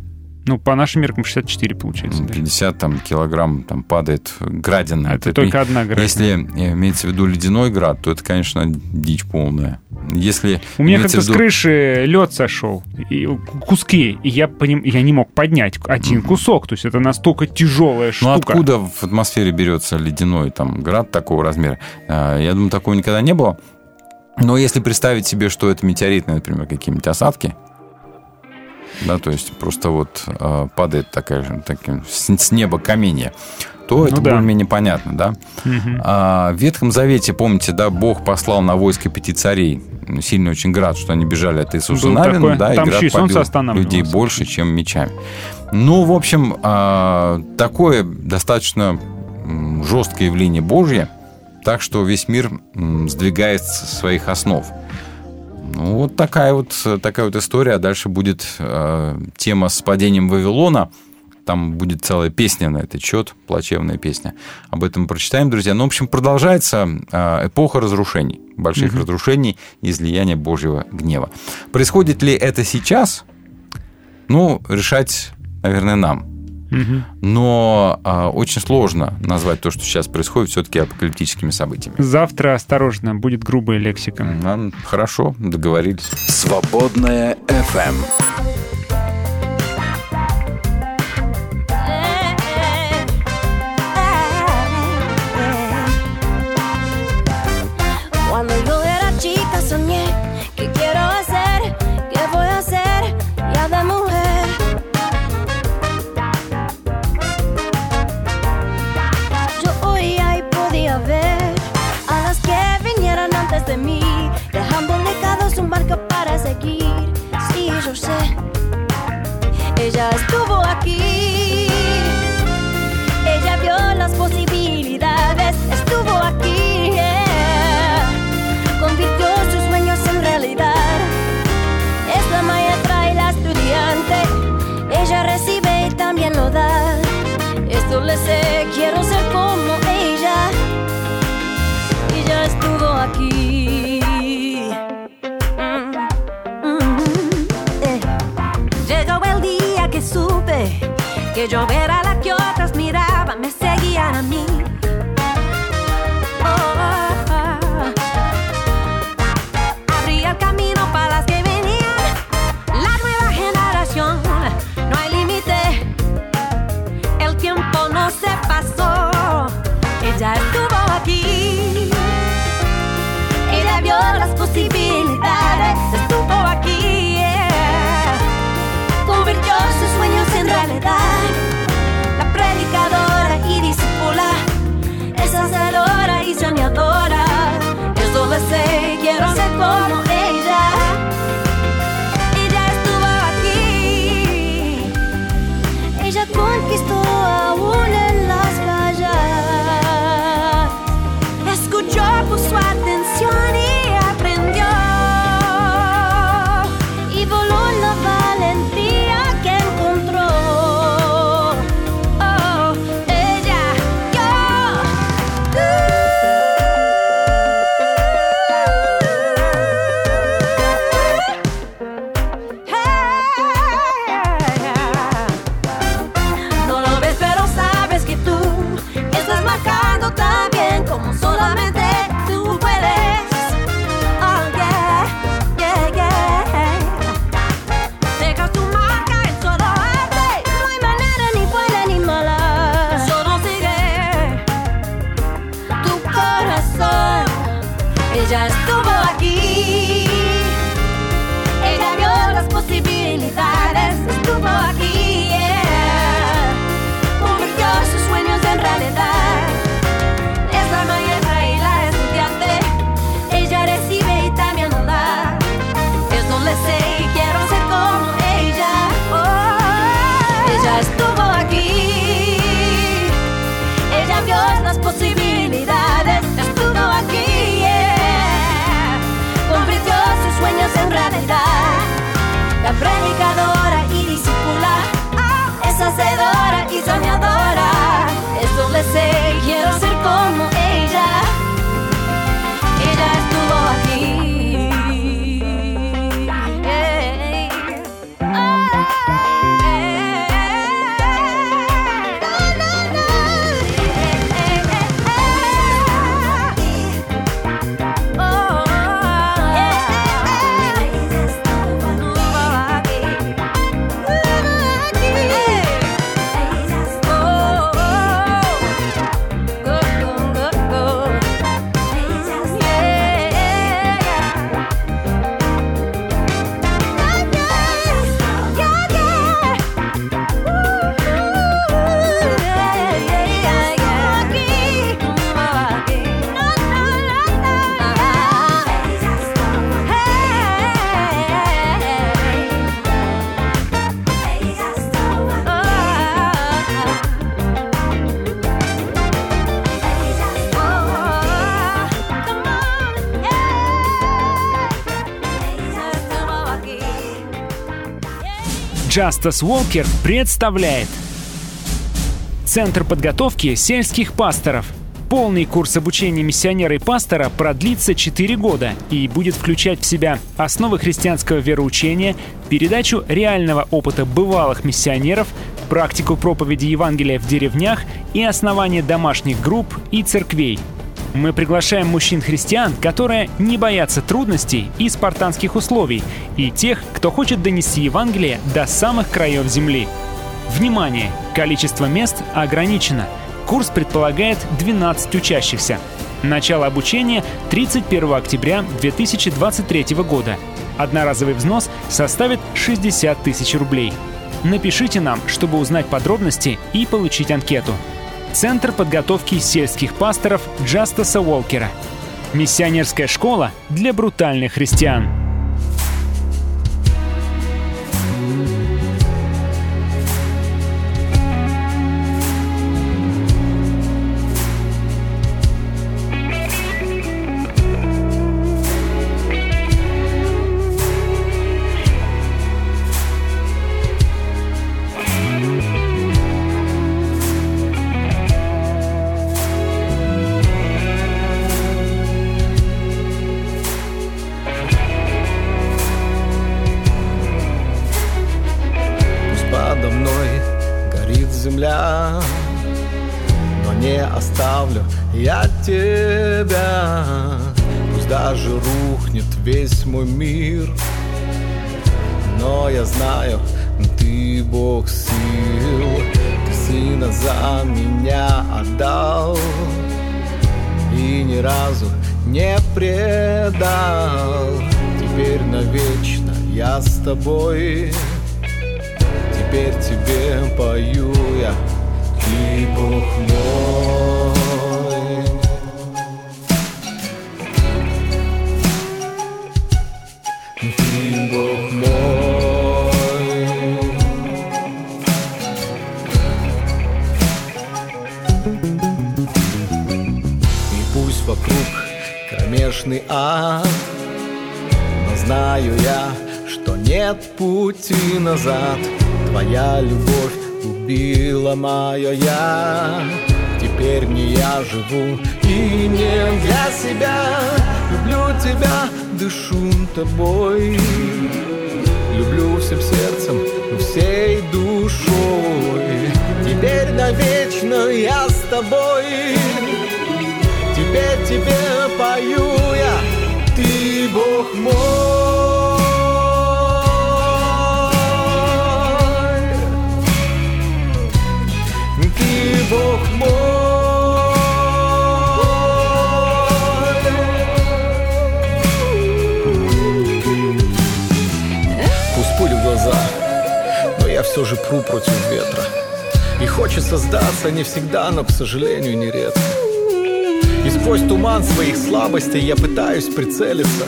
Ну, по нашим меркам 64 получается. да. 50 там, килограмм там, падает градина. Это только одна градина. Если имеется в виду ледяной град, то это, конечно, дичь полная. Если У меня как-то в с крыши лед сошел, и куски, и я, поним- я не мог поднять один кусок. То есть это настолько тяжелая Ну штука. откуда в атмосфере берется ледяной там град такого размера? А, Я думаю, такого никогда не было. Но если представить себе, что это метеоритные, например, какие-нибудь осадки, да, то есть просто вот а, падает такая же, таким, с, с неба каменья, то Ну это да. более-менее понятно, да? Мгм. А в Ветхом Завете, помните, да, Бог послал на войско пяти царей сильный очень град, что они бежали от Иисуса Был Навина, такой. да, Там и град побил людей больше, чем мечами. Ну, в общем, а, такое достаточно жесткое явление Божье, так что весь мир м, сдвигает с своих основ. Ну, вот такая вот, такая вот история. Дальше будет э, тема с падением Вавилона. Там будет целая песня на этот счет, плачевная песня. Об этом прочитаем, друзья. Ну, в общем, продолжается э, эпоха разрушений, больших Мгм. разрушений и излияния Божьего гнева. Происходит ли это сейчас? Ну, решать, наверное, нам. Но а, очень сложно назвать то, что сейчас происходит, все-таки апокалиптическими событиями. Завтра, осторожно, будет грубая лексика. Хорошо, договорились. Свободная FM. dias, tu vou aqui Que yo ver a las que otras miraba, me seguía a mí. Oh, ah, abría camino para las que venían. La nueva generación, no hay límite. El tiempo no se pasó, ella estuvo aquí. Como Justice Walker представляет Центр подготовки сельских пасторов. Полный курс обучения миссионера и пастора продлится 4 года и будет включать в себя основы христианского вероучения, передачу реального опыта бывалых миссионеров, практику проповеди Евангелия в деревнях и основание домашних групп и церквей. Мы приглашаем мужчин-христиан, которые не боятся трудностей и спартанских условий, и тех, кто хочет донести Евангелие до самых краев земли. Внимание! Количество мест ограничено. Курс предполагает 12 учащихся. Начало обучения 31 октября 2023 года. Одноразовый взнос составит 60 тысяч рублей. Напишите нам, чтобы узнать подробности и получить анкету. Центр подготовки сельских пасторов Джастаса Уолкера. Миссионерская школа для брутальных христиан. Весь мой пру против ветра. И хочется сдаться не всегда, но, к сожалению, нередко. И сквозь туман своих слабостей я пытаюсь прицелиться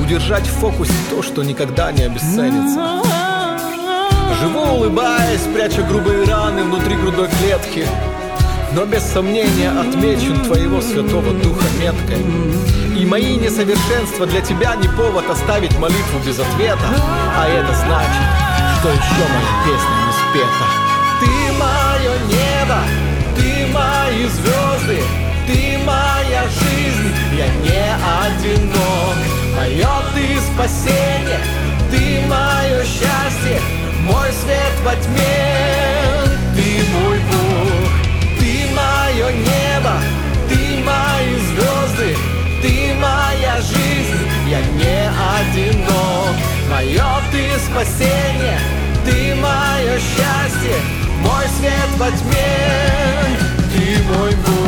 Удержать в фокусе то, что никогда не обесценится. Живу улыбаясь, пряча грубые раны внутри грудной клетки но без сомнения отмечен твоего святого духа меткой. И мои несовершенства для тебя не повод оставить молитву без ответа А это значит, что еще моя песня не спета? Ты мое небо, ты мои звезды Ты моя жизнь, я не одинок. Мое ты спасение, ты мое счастье Мой свет во тьме, ты мой Бог ты мое небо, ты мои звезды, ты моя жизнь, я не одинок. Мое ты спасение, ты мое счастье, мой свет во тьме, ты мой Бог.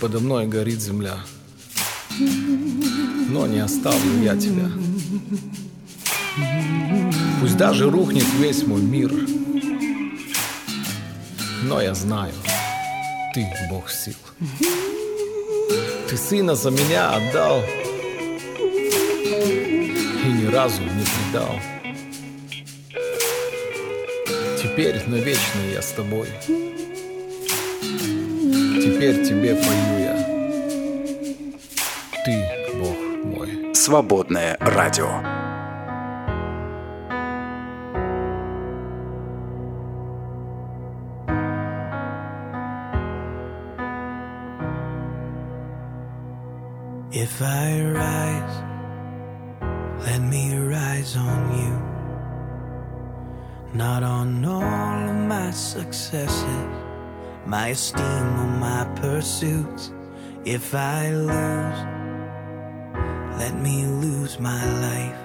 Подо мной горит земля, но не оставлю я тебя. Пусть даже рухнет весь мой мир, но я знаю, ты Бог сил. Ты сына за меня отдал и ни разу не предал. Теперь навечно я с тобой. Теперь тебе пою я. Ты Бог мой. Свободное радио. If I rise, let me rise on you. Not on all of my successes, my esteem or my pursuits. If I lose, let me lose my life.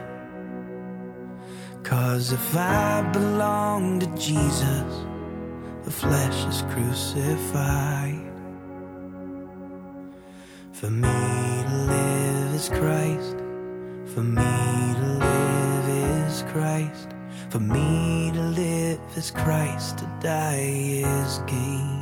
Cause if I belong to Jesus, the flesh is crucified. For me to live is Christ. For me to live is Christ. For me to live is Christ. To die is gain.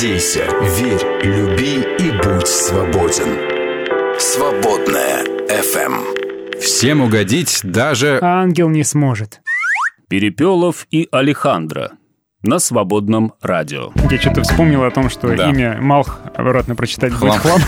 Надейся, верь, люби и будь свободен. Свободная FM. Всем угодить даже... Ангел не сможет. Перепелов и Алехандро на свободном радио. Я что-то вспомнил о том, что Да. имя Малх обратно прочитать будет Хлам. хлам.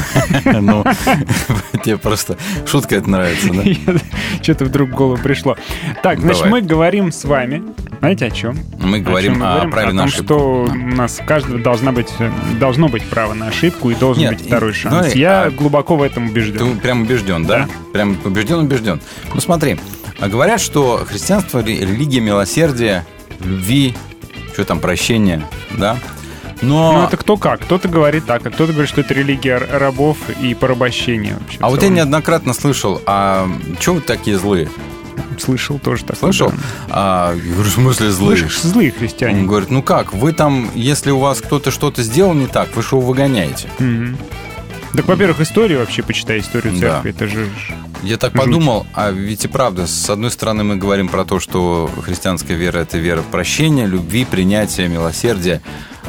*laughs* Ну, *laughs* тебе просто шутка это нравится, да? *laughs* Что-то вдруг в голову пришло. Так, значит, мы говорим с вами. Знаете о чем? Мы говорим о праве о на том, ошибку. что у нас каждого должна быть, э, должно быть право на ошибку и должен быть второй шанс. ну и- Я а- глубоко в этом убежден. Ты прям убежден, да? Прям убежден, убежден. Ну смотри, а говорят, что христианство ре- религия милосердия, любви, что там, прощения, да? Но... Ну, это кто как. Кто-то говорит так, а кто-то говорит, что это религия рабов и порабощения вообще. А вот я неоднократно слышал, а что вы такие злые? Слышал тоже так. Слышал? А, я говорю, в смысле злые? Слышишь, злые христиане. Он говорит, ну как, вы там, если у вас кто-то что-то сделал не так, вы что выгоняете? Мгм. Так, во-первых, историю вообще почитай, историю Да. церкви. Это же... Я так Жуть. подумал, а ведь и правда, с одной стороны мы говорим про то, что христианская вера – это вера в прощение, любви, принятия, милосердия,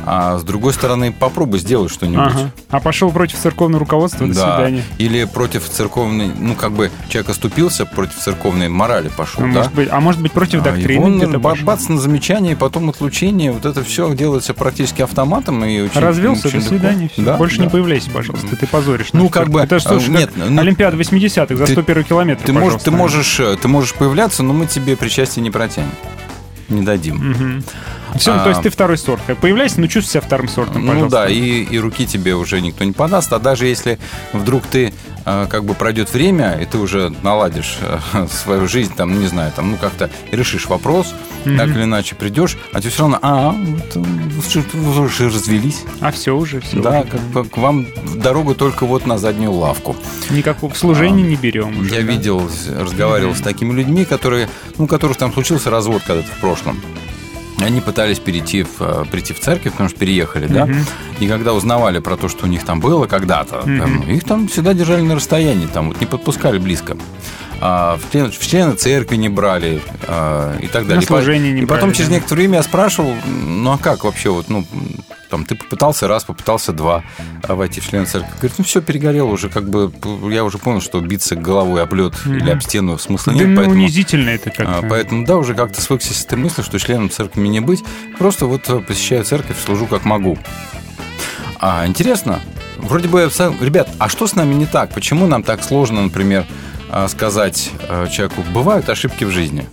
а с другой стороны попробуй сделать что-нибудь. Ага. А пошел против церковного руководства, до Да. свидания. Или против церковной, ну как бы человек оступился против церковной морали пошел, Ну, да? может быть, а может быть, против А, доктрины ба- пошел. бац на замечание, потом отлучение. Вот это все делается практически автоматом. И очень, Развелся, очень до свидания. Да, Больше да. не появляйся, пожалуйста. Ты позоришь. Ну, как бы, Это что, а, что, нет, как ну, Олимпиада 80-х за ты- 101 километр, Ты можешь, ты, можешь, э, ты можешь появляться, но мы тебе причастие не протянем. Не дадим. Все, А, то есть ты второй сорт. Появляйся, но чувствуй себя вторым сортом, Ну пожалуйста. да, и, и руки тебе уже никто не подаст. А даже если вдруг ты э, как бы пройдет время, и ты уже наладишь э, *laughs* свою жизнь, там, не знаю, там, ну как-то решишь вопрос, Мгм. так или иначе придешь, а тебе все равно, а, вот, э, уже развелись. А все уже, все. Да, как бы к вам дорогу только вот на заднюю лавку. Никакого служения не берем уже. Я да? видел, разговаривал с такими людьми, которые, ну, у которых там случился развод когда-то в прошлом. Они пытались перейти в, э, прийти в церковь, потому что переехали, да? Мгм. И когда узнавали про то, что у них там было когда-то, Мгм. там, их там всегда держали на расстоянии, там вот не подпускали близко. А, в, член- в члены церкви не брали а, и так далее. И по- служение не и потом брали, через да. некоторое время я спрашивал, ну а как вообще вот, ну, там, ты попытался раз, попытался два а, войти в член церкви. Говорит, ну все, перегорел уже, как бы, я уже понял, что биться головой об лед Мгм. или об стену смысла Да нет, ну, поэтому... унизительно это как-то. А, Поэтому, да, уже как-то свыкся с этой мыслью, что членом церкви мне не быть. Просто вот э, посещаю церковь, служу как могу. А, интересно. Вроде бы, ребят, а что с нами не так? Почему нам так сложно, например, сказать э, человеку, бывают ошибки в жизни?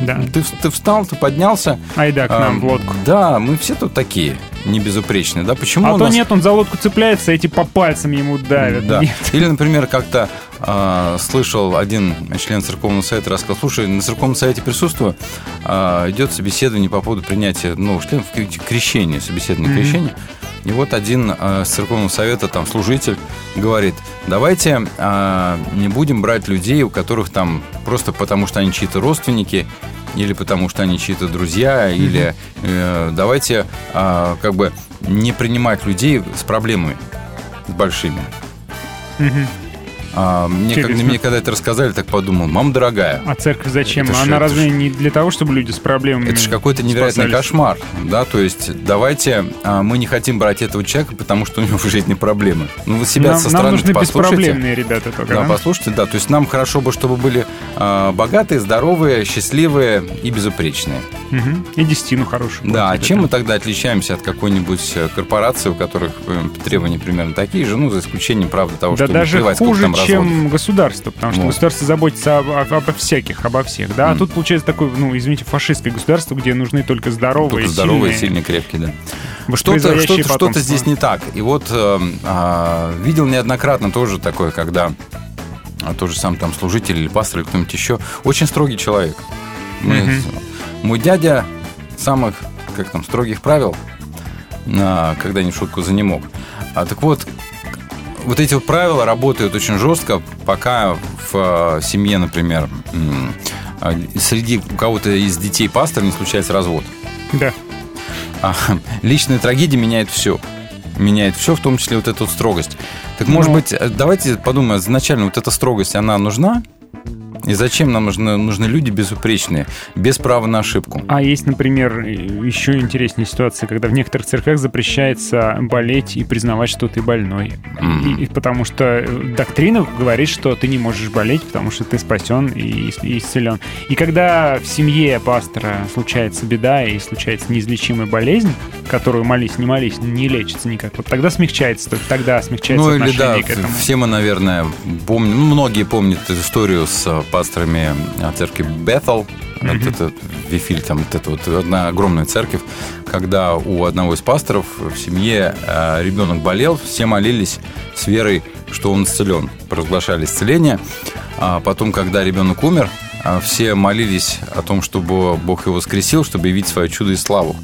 Да. Ты, ты встал, ты поднялся. Айда к нам А, в лодку. Да, мы все тут такие, не безупречные, да? Почему А то нас- нет, он за лодку цепляется, эти по пальцам ему давят. да. Нет. Или, например, как-то а, слышал один член церковного совета рассказал, слушай, на церковном совете присутствую, а, идет собеседование по поводу принятия новых членов, к- крещения, собеседование Мгм. крещения. И вот один а, с церковного совета, там, служитель, говорит, давайте а, не будем брать людей, у которых там просто потому, что они чьи-то родственники, или потому, что они чьи-то друзья, или э, давайте а, как бы не принимать людей с проблемами, с большими. Мгм. А, мне, когда, Интересно. мне когда это рассказали, так подумал, мама дорогая. А церковь зачем? Это ж- Она это разве не для того, чтобы люди с проблемами Это же какой-то невероятный спасались? кошмар, да, то есть давайте, а, мы не хотим брать этого человека, потому что у него в жизни проблемы. Ну, вы себя Нам- со нам стороны нужны послушайте. беспроблемные ребята только, Да, да? послушайте, да, то есть нам хорошо бы, чтобы были а, богатые, здоровые, счастливые и безупречные. Мгм. И десятину хорошую. Да, а чем это. мы тогда отличаемся от какой-нибудь э, корпорации, у которых э, требования примерно такие же, ну, за исключением, правда, того, Да что даже хуже, там. Чем государство, потому что Вот. государство заботится об- об- обо всяких, обо всех, да, а тут получается такое, ну, извините, фашистское государство, где нужны только здоровые, Только здоровые, сильные, сильные, крепкие, да. Что-то, что-то потомство. здесь не так. И вот э, а, видел неоднократно тоже такое, когда а, тот же сам там служитель или пастор или кто-нибудь еще, очень строгий человек. Мы- Мгм. Мой дядя самых, как там, строгих правил, а, когда не в шутку за не мог. А, так вот, вот эти вот правила работают очень жестко, пока в э, семье, например, а, среди у кого-то из детей пастора не случается развод. Да. А, личная трагедия меняет все. Меняет все, в том числе вот эту вот строгость. Так, может Ну. быть, э, давайте подумаем, изначально вот эта строгость, она нужна? И зачем нам нужны, нужны люди безупречные, без права на ошибку? А есть, например, еще интереснее ситуация, когда в некоторых церквях запрещается болеть и признавать, что ты больной. Мгм. И- и потому что э, доктрина говорит, что ты не можешь болеть, потому что ты спасен и, и исцелен. И когда в семье пастора случается беда и случается неизлечимая болезнь, которую молись, не молись, не лечится никак, вот тогда смягчается, только тогда смягчается Ну или да, к этому. все мы, наверное, помним, ну, многие помнят историю с э, пасторами э, церкви Бethel, Мгм. вот это Вифиль, там вот это вот одна огромная церковь, когда у одного из пасторов в семье э, ребенок болел, все молились с верой, что он исцелен, провозглашали исцеление, а потом, когда ребенок умер, а, все молились о том, чтобы Бог его воскресил, чтобы явить свое чудо и славу.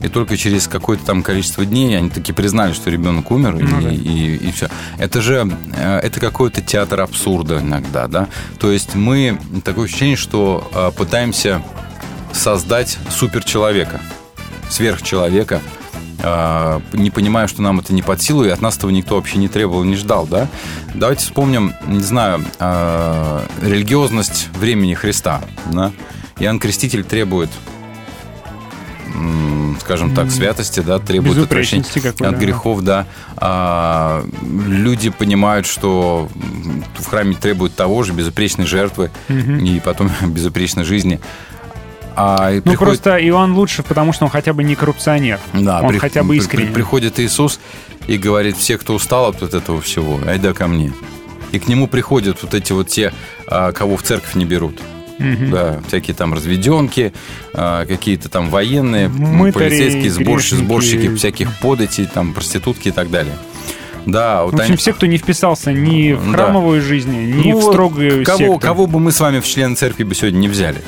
И только через какое-то там количество дней они таки признали, что ребенок умер, Ну да. и, все. Это же э, это какой-то театр абсурда иногда, да. То есть мы такое ощущение, что э, пытаемся создать суперчеловека, сверхчеловека, э, не понимая, что нам это не под силу, и от нас этого никто вообще не требовал, не ждал, да. Давайте вспомним, не знаю, религиозность времени Христа, да. Иоанн Креститель требует скажем так, святости, да, требует отвращения от грехов, да. А, люди понимают, что в храме требуют того же, безупречной жертвы Мгм. и потом *laughs* безупречной жизни. А Ну, приходит- просто Иоанн лучше, потому что он хотя бы не коррупционер. да, он при- хотя бы при- приходит Иисус и говорит, все, кто устал от этого всего, айда ко мне. И к нему приходят вот эти вот те, а, кого в церковь не берут. Мгм. Да, всякие там разведенки, а, какие-то там военные, Мытари, полицейские, сборщики, сборщики всяких податей, там проститутки и так далее. Да, вот В общем, они- все, кто не вписался ни в Да. храмовую жизнь, ни Ну в строгую кого, секту. кого бы мы с вами в члены церкви бы сегодня не взяли?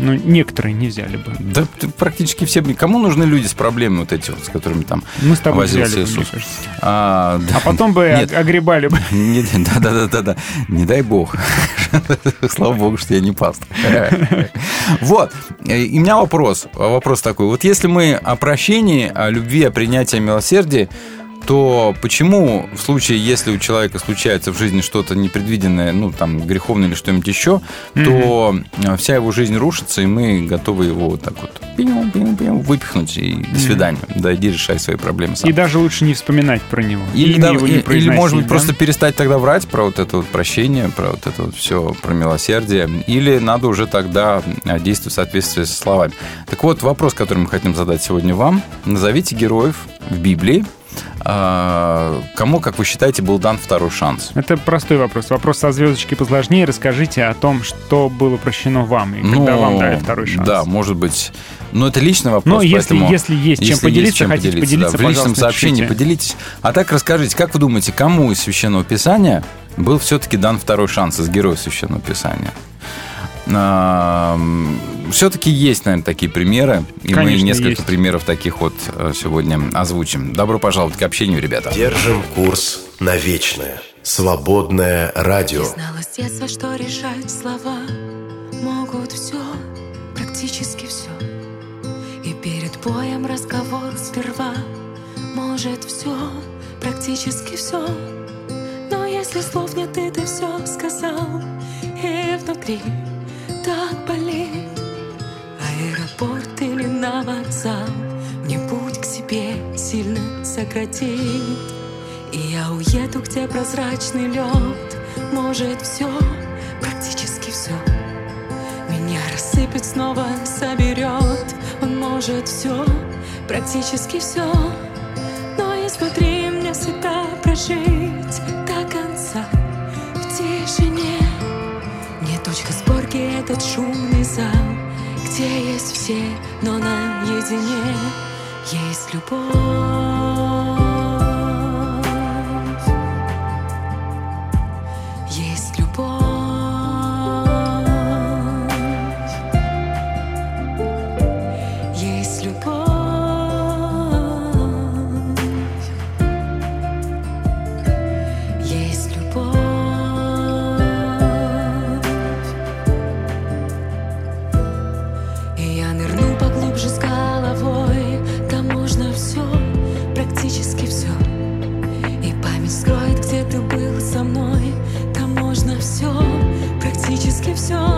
Ну, некоторые не взяли бы. Да практически все. Кому нужны люди с проблемами вот эти вот, с которыми там Мы с тобой возился взяли бы, Иисус? кажется. А, да. А потом бы *laughs* Нет. огребали бы. *laughs* Не- Да, да, да, да, да. Не дай бог. *laughs* Слава богу, что я не пастор. *laughs* Вот. И у меня вопрос. Вопрос такой. Вот если мы о прощении, о любви, о принятии, о милосердии, то почему в случае, если у человека случается в жизни что-то непредвиденное, ну, там, греховное или что-нибудь еще, то э, вся его жизнь рушится, и мы готовы его вот так вот пиу-пиу-пиу выпихнуть и до свидания. Да, иди решай свои проблемы сам. И даже лучше не вспоминать про него. Или, да, его и- не или, может быть, да? просто перестать тогда врать про вот это вот прощение, про вот это вот все, про милосердие. Или надо уже тогда а, действовать в соответствии со словами. Так вот, вопрос, который мы хотим задать сегодня вам. Назовите героев в Библии, кому, как вы считаете, был дан второй шанс. Это простой вопрос. Вопрос со звездочкой посложнее. Расскажите о том, что было прощено вам, и когда вам дали второй шанс. Ну, Да, может быть. Но это личный вопрос. Но если- поэтому- если есть чем поделиться, хотите поделиться, да, в личном сообщении напишите. поделитесь. А так расскажите, как вы думаете, кому из Священного Писания был все-таки дан второй шанс из героя Священного Писания? Все-таки есть, наверное, такие примеры. И мы Конечно, несколько есть. примеров таких вот э, сегодня озвучим. Добро пожаловать к общению, ребята. Держим курс на вечное. Свободное радио. Знала с детства, что решать слова могут все, практически все. И перед боем разговор сперва может все, практически все. Но если слов нет, и ты все сказал, и внутри так болит. Аэропорт или на вокзал. Мне путь к себе сильно сократит. И я уеду, где прозрачный лед. Может все, практически все Меня рассыпет, снова соберет Он может все, практически все этот шумный зал Где есть все, но наедине Есть любовь song.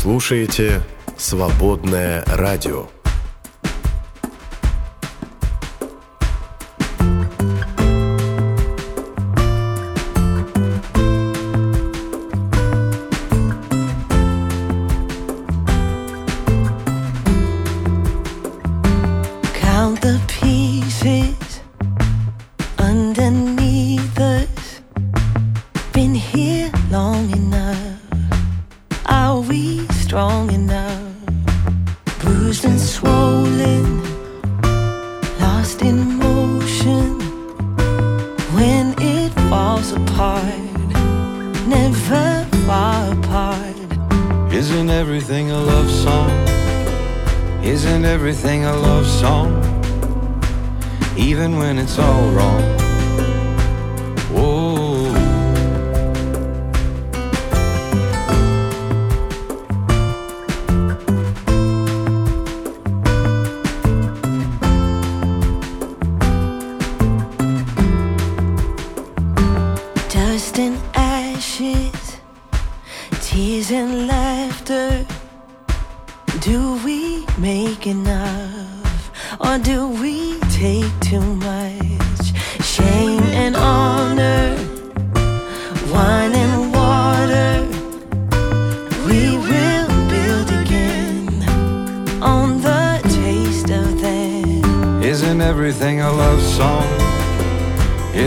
Слушаете «Свободное радио».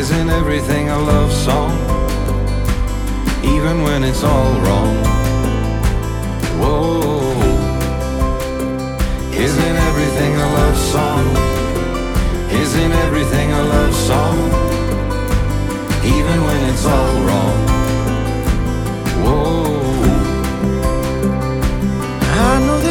Isn't everything a love song? Even when it's all wrong. Whoa. Isn't everything a love song? Isn't everything a love song? Even when it's all wrong. Whoa. I know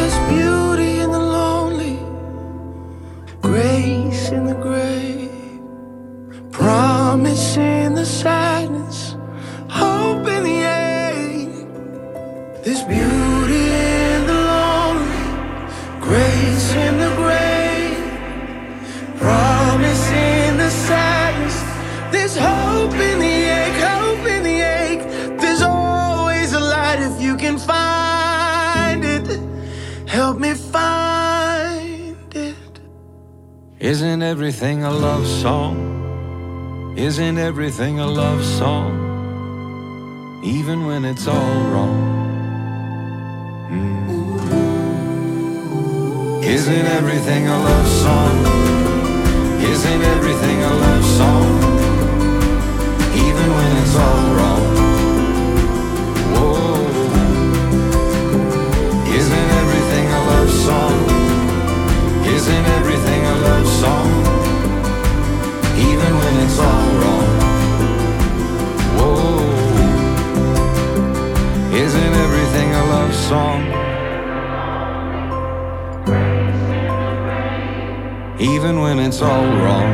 Isn't everything a love song? Isn't everything a love song? Even when it's all wrong. Mm. Isn't everything a love song? Isn't everything a love song? Even when it's all wrong. Whoa. Isn't everything a love song? Isn't everything a love song? Even when it's all wrong. Whoa. Isn't everything a love song? Even when it's all wrong.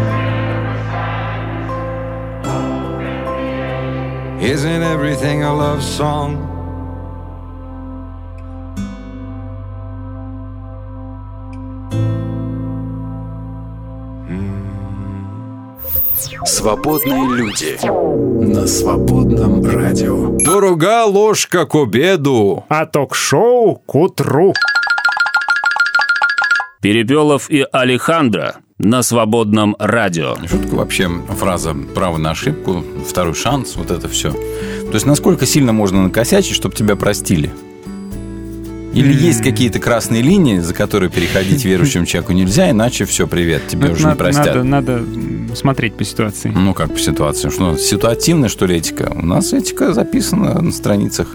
Isn't everything a love song? Свободные люди на свободном радио. Дорога ложка к обеду. А ток-шоу к утру. Перепелов и Алехандро на свободном радио. Шутка вообще фраза «право на ошибку», «второй шанс», вот это все. То есть, насколько сильно можно накосячить, чтобы тебя простили? Или М. есть какие-то красные линии, за которые переходить верующему человеку нельзя, иначе все, привет, тебе Ну, уже надо, не простят. надо, надо, смотреть по ситуации. Ну, как по ситуации? Что, ситуативная, что ли, этика? У нас этика записана на страницах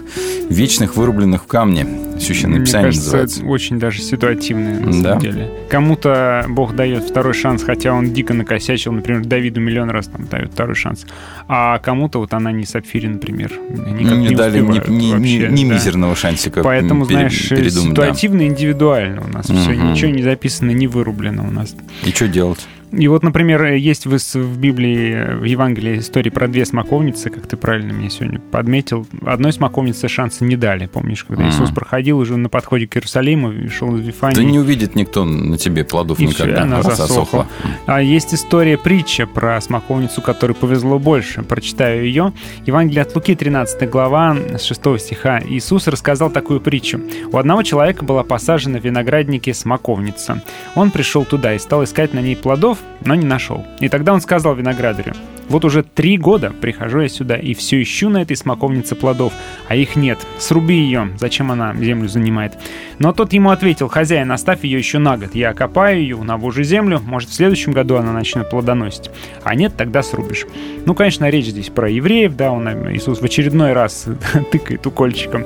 вечных, вырубленных в камне. Священное Мне Писание кажется, называется. очень даже ситуативное, на Да? самом деле. Кому-то Бог дает второй шанс, хотя он дико накосячил, например, Давиду миллион раз там дает второй шанс. А кому-то вот она не сапфире, например, никак не не дали ни, ни- ни- ни да. мизерного шансика Поэтому, знаешь, передумать, да. ситуативно и индивидуально у нас все, Мгм. ничего не записано, не вырублено у нас. И что делать? И вот, например, есть в, в Библии, в Евангелии истории про две смоковницы, как ты правильно мне сегодня подметил. Одной смоковнице шанса не дали, помнишь, когда Мгм. Иисус проходил уже на подходе к Иерусалиму и шел из Вифании. Да не увидит никто на тебе плодов И никогда. она раз засохла. А есть история, притча про смоковницу, которой повезло больше. Прочитаю ее. Евангелие от Луки, 13 глава, с 6 стиха. Иисус рассказал такую притчу. У одного человека была посажена в винограднике смоковница. Он пришел туда и стал искать на ней плодов, но не нашел. И тогда он сказал виноградарю, вот уже три года прихожу я сюда и все ищу на этой смоковнице плодов, а их нет. Сруби ее, зачем она землю занимает? Но тот ему ответил, хозяин, оставь ее еще на год. Я окопаю ее, навожу землю, может, в следующем году она начнет плодоносить. А нет, тогда срубишь. Ну, конечно, речь здесь про евреев, да, он, э, Иисус в очередной раз *laughs* тыкает укольчиком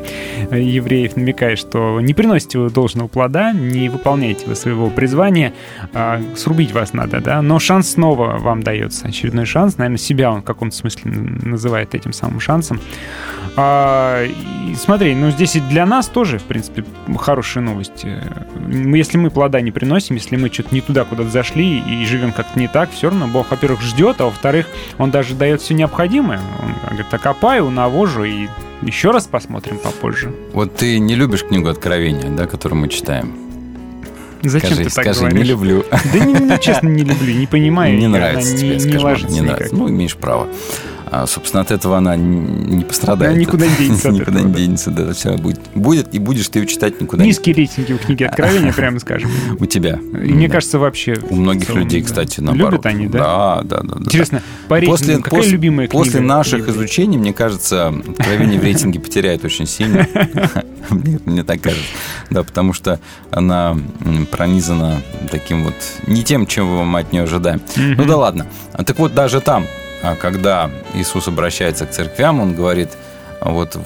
э, евреев, намекая, что не приносите вы должного плода, не выполняете вы своего призвания, а срубить вас надо, да, но шанс снова вам дается, очередной шанс, наверное, себя он в каком-то смысле называет этим самым шансом. А, смотри, ну здесь и для нас тоже, в принципе, хорошая новость. Э, Если мы плода не приносим, если мы что-то не туда куда-то зашли и живем как-то не так, все равно Бог, во-первых, ждет, а во-вторых, Он даже дает все необходимое. Он говорит, окопаю, навожу и еще раз посмотрим попозже. Вот ты не любишь книгу Откровения, да, которую мы читаем? Зачем скажи, ты так скажи, говоришь? не люблю. Да не, ну, честно, не люблю, не понимаю. Не нравится тебе, не, не не нравится. Ну, имеешь право. А, собственно, от этого она не пострадает. Она никуда не *laughs* денется Никуда не денется, да. Все будет. Будет, и будешь ты ее читать никуда Низкие рейтинги у книги Откровения, прямо скажем. *laughs* У тебя. Мне кажется, вообще... У многих людей, кстати, наоборот. Любят они, да? Да, да, да. Интересно, по рейтингу какая любимая книга? После наших изучений, мне кажется, Откровение в рейтинге потеряет очень сильно. *laughs* Мне так кажется. Да, потому что она пронизана таким вот не тем, чем мы от нее ожидаем. Ну да ладно. Так вот, даже там, когда Иисус обращается к церквям, он говорит, а, вот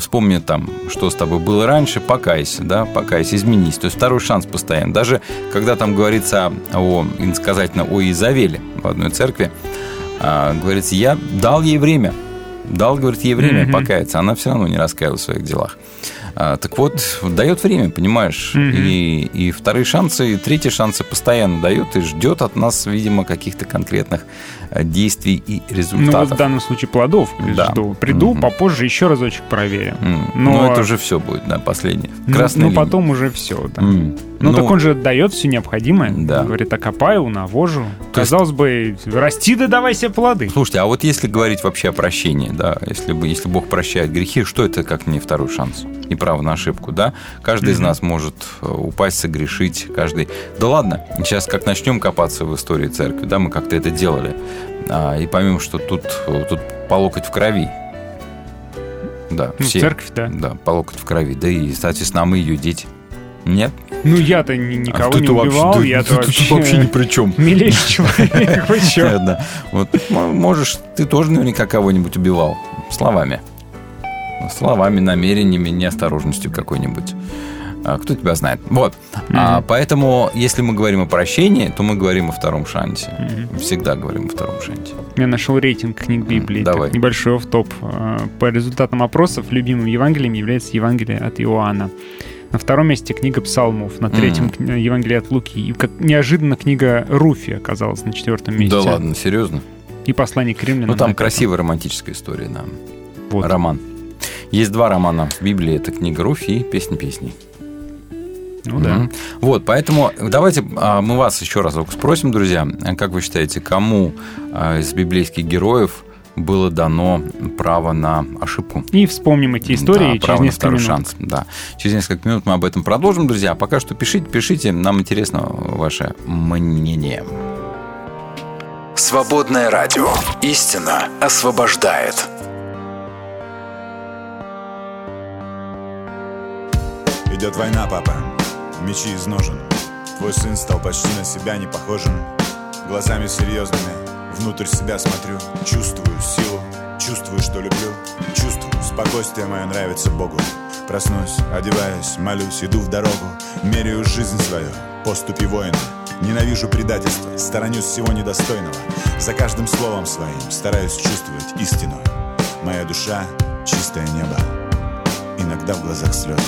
вспомни там, что с тобой было раньше, покайся, да, покайся, изменись. То есть второй шанс постоянно. Даже когда там говорится о, иносказательно, о Изавеле в одной церкви, а, говорится, я дал ей время, дал, говорит, ей время Мгм. покаяться, она все равно не раскаялась в своих делах. А, так вот, дает время, понимаешь, Мгм. и, и вторые шансы, и третьи шансы постоянно дает и ждет от нас, видимо, каких-то конкретных э, действий и Ну, вот результатов. в данном случае плодов Да. жду. Приду, Мгм. попозже еще разочек проверим. М, Но- Ну, это уже все будет, да, последнее. Ну, Красная ну, линия. потом уже все, да. М. Ну, так он же дает все необходимое. Да. Говорит, окопаю, навожу. То есть- Казалось бы, расти да давай себе плоды. Слушайте, а вот если говорить вообще о прощении, да, если, бы, если Бог прощает грехи, что это как не второй шанс? И право на ошибку, да? Каждый из Мгм. нас может э, упасть, согрешить, каждый... Да ладно, сейчас как начнем копаться в истории церкви, да, мы как-то это делали, а, и поймем, что тут, э, тут по локоть в крови. Да, Ну, все. церковь, да. Да, по локоть в крови. Да и, соответственно, мы ее дети. Нет? Ну, я-то ни- никого А не вообще- убивал, да, я-то вообще... вообще *laughs* ни при чем. Милейший человек, вы чё? Да. Вот можешь, ты тоже наверняка кого-нибудь убивал словами. Словами, намерениями, неосторожностью какой-нибудь. А, Кто тебя знает? Вот. А, поэтому, если мы говорим о прощении, то мы говорим о втором шансе. Всегда говорим о втором шансе. Я нашел рейтинг книг Библии. давай. Так, небольшой офф-топ. Э, По результатам опросов любимым Евангелием является Евангелие от Иоанна. На втором месте книга Псалмов, на третьем кни- Евангелие от Луки. И как неожиданно книга Руфи оказалась на четвертом месте. Да ладно, серьезно? И послание к римлянам. Ну, там красивая романтическая история, да. Вот. Роман. Есть два романа в Библии. Это книга Руфи и Песня песней. Ну да. Вот, поэтому давайте а, мы вас еще разок спросим, друзья, как вы считаете, кому а, из библейских героев было дано право на ошибку? И вспомним эти истории Да, через право несколько минут. шанс. Да. Через несколько минут мы об этом продолжим, друзья. А пока что пишите, пишите, нам интересно ваше мнение. Свободное радио. Истина освобождает. Идет война, папа, мечи из ножен Твой сын стал почти на себя не похожим Глазами серьезными, внутрь себя смотрю. Чувствую силу, чувствую, что люблю. Чувствую, спокойствие мое нравится Богу. Проснусь, одеваюсь, молюсь, иду в дорогу. Меряю жизнь свою, поступи воина. Ненавижу предательство, сторонюсь всего недостойного. За каждым словом своим стараюсь чувствовать истину. Моя душа — чистое небо Иногда в глазах слезы.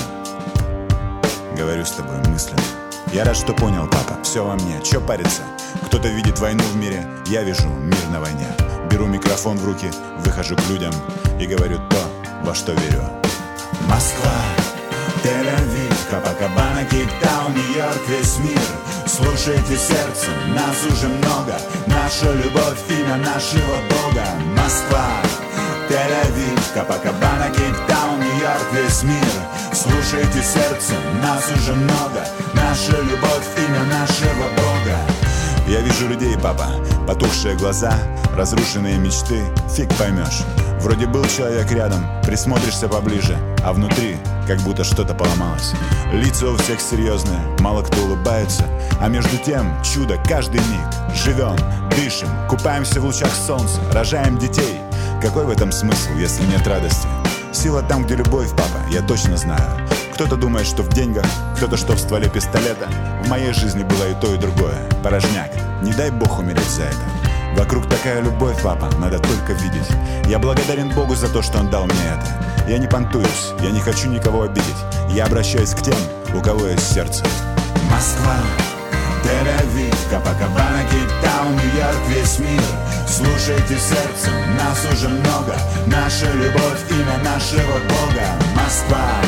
Говорю с тобой мысленно Я рад, что понял, папа, все во мне. Че париться? Кто-то видит войну в мире Я вижу мир на войне. Беру микрофон в руки, выхожу к людям И говорю то, во что верю. Москва, Тель-Авив, Капакабана, Кейптаун, Нью-Йорк, весь мир. Слушайте сердцем, нас уже много. Наша любовь, имя нашего Бога. Москва, Тель-Авив, Капакабана, Кейптаун, Нью-Йорк, весь мир. Слушайте сердцем, нас уже много Наша любовь, имя нашего Бога. Я вижу людей, папа, потухшие глаза Разрушенные мечты, фиг поймешь. Вроде был человек рядом, присмотришься поближе А внутри как будто что-то поломалось. Лица у всех серьезные, мало кто улыбается. А между тем чудо каждый миг. Живем, дышим, купаемся в лучах солнца Рожаем детей. Какой в этом смысл, если нет радости? Сила там, где любовь, папа, я точно знаю кто-то думает, что в деньгах, кто-то, что в стволе пистолета. В моей жизни было и то, и другое. Порожняк. Не дай бог умереть за это. Вокруг такая любовь, папа, надо только видеть. Я благодарен Богу за то, что Он дал мне это. Я не понтуюсь, я не хочу никого обидеть. Я обращаюсь к тем, у кого есть сердце. Москва, Тель-Авив, Капакабана, Кейптаун, Нью-Йорк, весь мир Слушайте сердцем, нас уже много Наша любовь, имя нашего Бога Москва,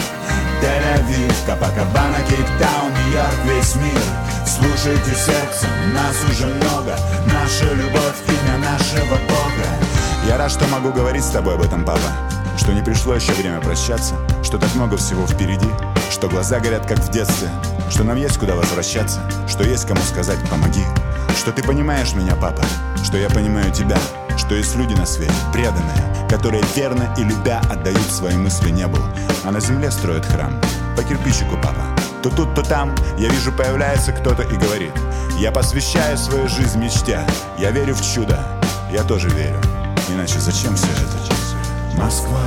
Тель-Авив, Капакабана, Кейптаун, Нью-Йорк, весь мир. Слушайте сердцем, нас уже много. Наша любовь, имя нашего Бога. Я рад, что могу говорить с тобой об этом, папа. Что не пришло еще время прощаться. Что так много всего впереди. Что глаза горят, как в детстве. Что нам есть куда возвращаться. Что есть кому сказать «помоги» Что ты понимаешь меня, папа. Что я понимаю тебя. Что есть люди на свете, преданные Которые верно и любя отдают свои мысли небу. А на земле строят храм По кирпичику, папа. То тут, то там я вижу появляется кто-то и говорит Я посвящаю свою жизнь мечте. Я верю в чудо, я тоже верю. Иначе зачем все это? Москва,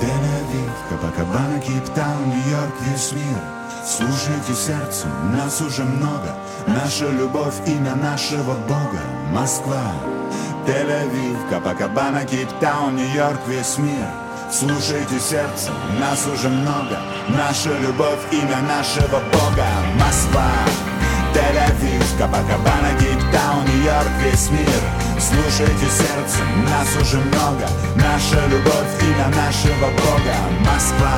Тель-Авив, Капакабана, Кейптаун, Нью-Йорк, весь мир. Слушайте сердцем, нас уже много. Наша любовь, имя нашего Бога. Москва, Тель-Авив, Капакабана, Кейптаун, Нью-Йорк, весь мир Слушайте сердцем, нас уже много. Наша любовь, имя нашего Бога. Москва, Тель-Авив, Капакабана, Кейптаун, Нью-Йорк, весь мир. Слушайте сердцем, нас уже много. Наша любовь, имя нашего Бога. Москва,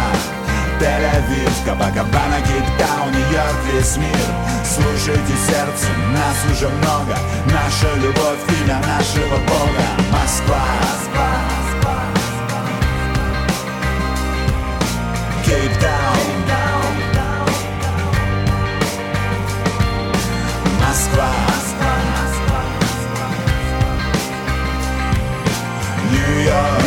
Тель-Авив, Капакабана, Кейптаун, Нью-Йорк, весь мир. Слушайте сердцем, нас уже много. Наша любовь, имя нашего Бога. Москва, Москва Нью-Йорк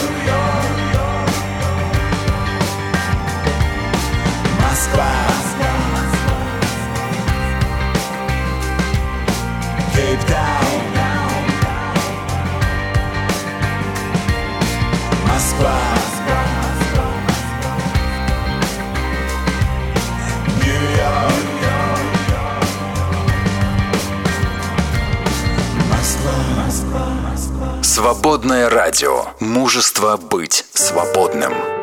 Свободное радио. Мужество быть свободным.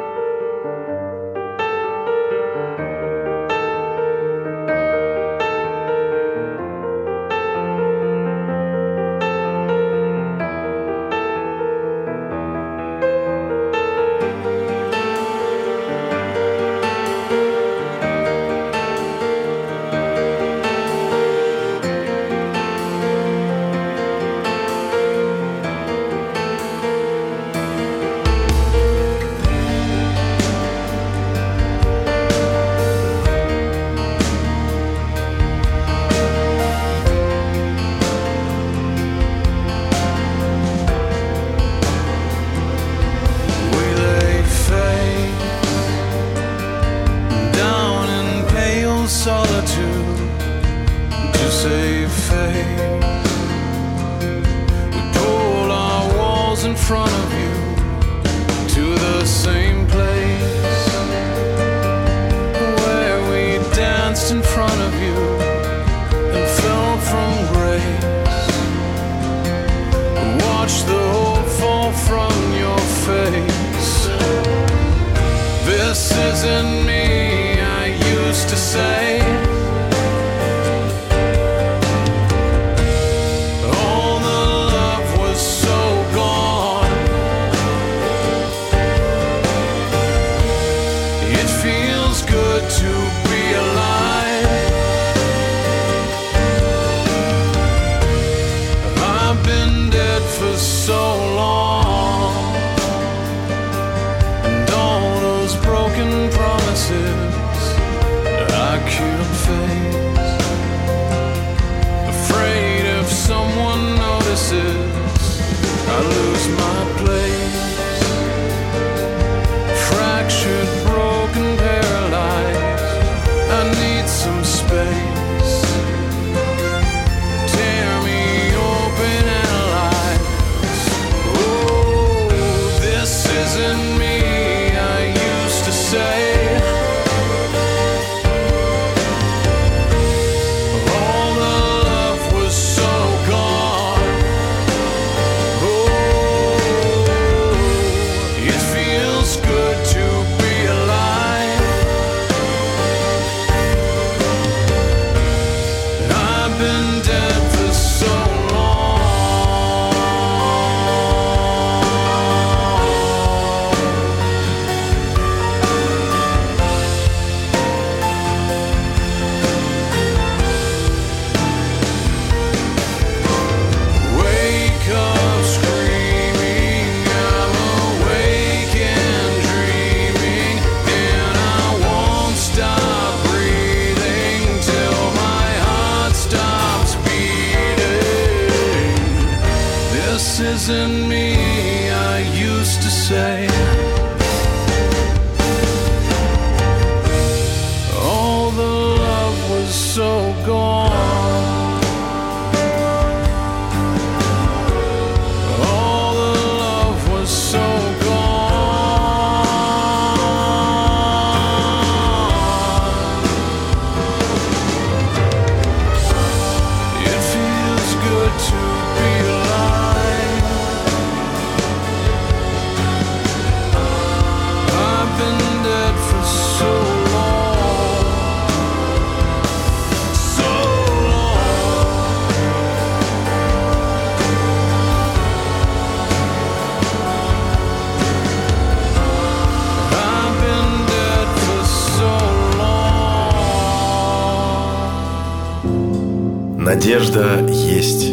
Надежда есть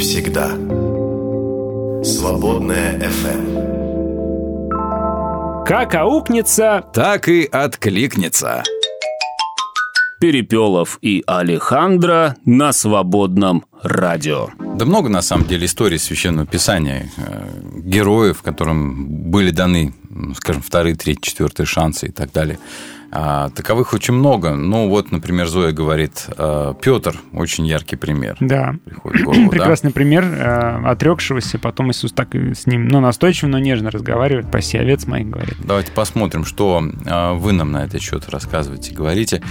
всегда. Свободная FM. Как аукнется, так и откликнется. Перепелов и Алехандро на свободном радио. Да много, на самом деле, историй Священного Писания, э, героев, которым были даны, скажем, вторые, третьи, четвертые шансы и так далее. А, таковых очень много. Ну, вот, например, Зоя говорит, э, Петр очень яркий пример. Да. Приходит голову, *clears throat* да? Прекрасный пример э, отрекшегося, потом Иисус так с ним, ну, настойчиво, но нежно разговаривает, паси овец моих, говорит. Давайте посмотрим, что вы нам на этот счет рассказываете, говорите.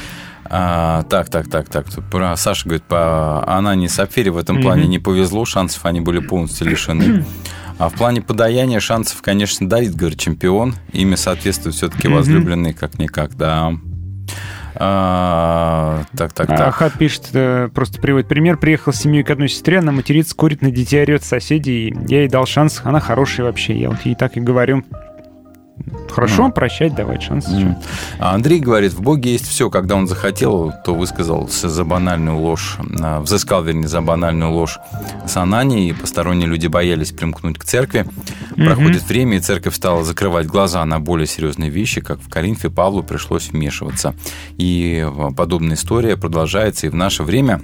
А, так, так, так, так. Про Саша говорит, по Анане и Сапфире в этом Мгм. плане не повезло, шансов они были полностью лишены. *clears throat* А в плане подаяния шансов, конечно, Давид, говорит, чемпион. Имя соответствует все-таки Мгм. возлюбленный, как-никак, да. А, так, так, так. Ахат пишет, э, просто приводит пример. Приехал с семьей к одной сестре, она матерится, курит, на детей орет соседей. Я ей дал шанс, она хорошая вообще. Я вот ей так и говорю. Хорошо, Ну. прощать, давать шанс. М. А Андрей говорит, в Боге есть все. Когда он захотел, то высказался за банальную ложь, а, взыскал, вернее, за банальную ложь с Ананией, и посторонние люди боялись примкнуть к церкви. Мгм. Проходит время, и церковь стала закрывать глаза на более серьезные вещи, как в Коринфе Павлу пришлось вмешиваться. И а, подобная история продолжается и в наше время.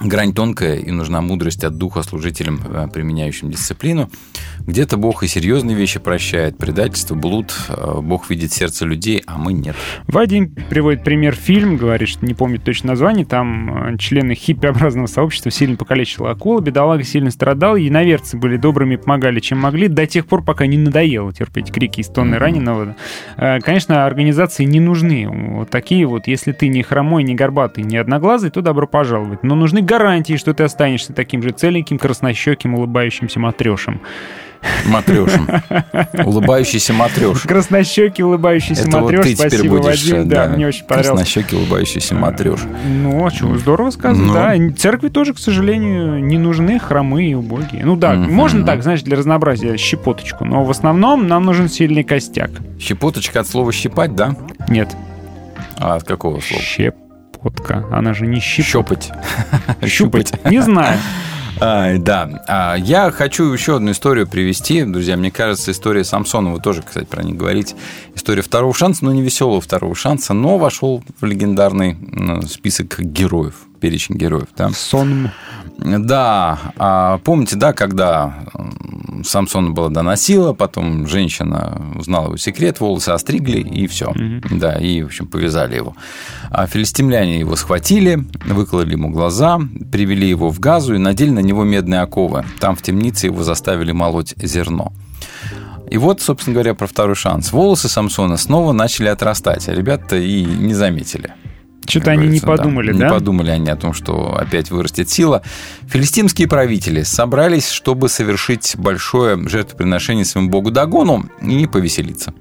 Грань тонкая, и нужна мудрость от духа служителям, э, применяющим дисциплину. Где-то Бог и серьезные вещи прощает, предательство, блуд. э, Бог видит сердце людей, а мы нет. Вадим приводит пример фильм, говорит, что не помнит точно название, там э, члены хиппиобразного сообщества сильно покалечила акула, бедолага сильно страдал, иноверцы были добрыми, помогали чем могли, до тех пор, пока не надоело терпеть крики из тонны раненого. Э, Конечно, организации не нужны. Вот такие вот, если ты не хромой, не горбатый, не одноглазый, то добро пожаловать. Но нужны гарантии, что ты останешься таким же целеньким, краснощеким, улыбающимся матрешем. Матрешем. Улыбающийся матреш. Краснощекий, улыбающийся Это вот матреш. ты теперь Спасибо, будешь, Вадим. э, Да, мне очень понравилось. Краснощекий, улыбающийся матреш. Ну, а что, здорово сказано, Ну. да. Церкви тоже, к сожалению, не нужны хромые и убогие. Ну да, Мгм. можно так, знаешь, для разнообразия щепоточку, но в основном нам нужен сильный костяк. Щепоточка от слова щипать, да? Нет. А от какого слова? Щепотка. Она же не щипать. *laughs* Щупать. Щупать. Не знаю. *laughs* А, да. А, я хочу еще одну историю привести. Друзья, мне кажется, история Самсона, вы тоже, кстати, про них говорите. История второго шанса, но не веселого второго шанса, но вошел в легендарный список героев, перечень героев. Да? Сон. Да, а помните, да, когда Самсона было доносило, потом женщина узнала его секрет, волосы остригли, и все. Да, и, в общем, повязали его. А филистимляне его схватили, выкололи ему глаза, привели его в газу и надели на него медные оковы. Там в темнице его заставили молоть зерно. И вот, собственно говоря, про второй шанс. Волосы Самсона снова начали отрастать, а ребята и не заметили. Что-то они не подумали, Не да? подумали они о том, что опять вырастет сила. Филистимские правители собрались, чтобы совершить большое жертвоприношение своему богу Дагону и повеселиться.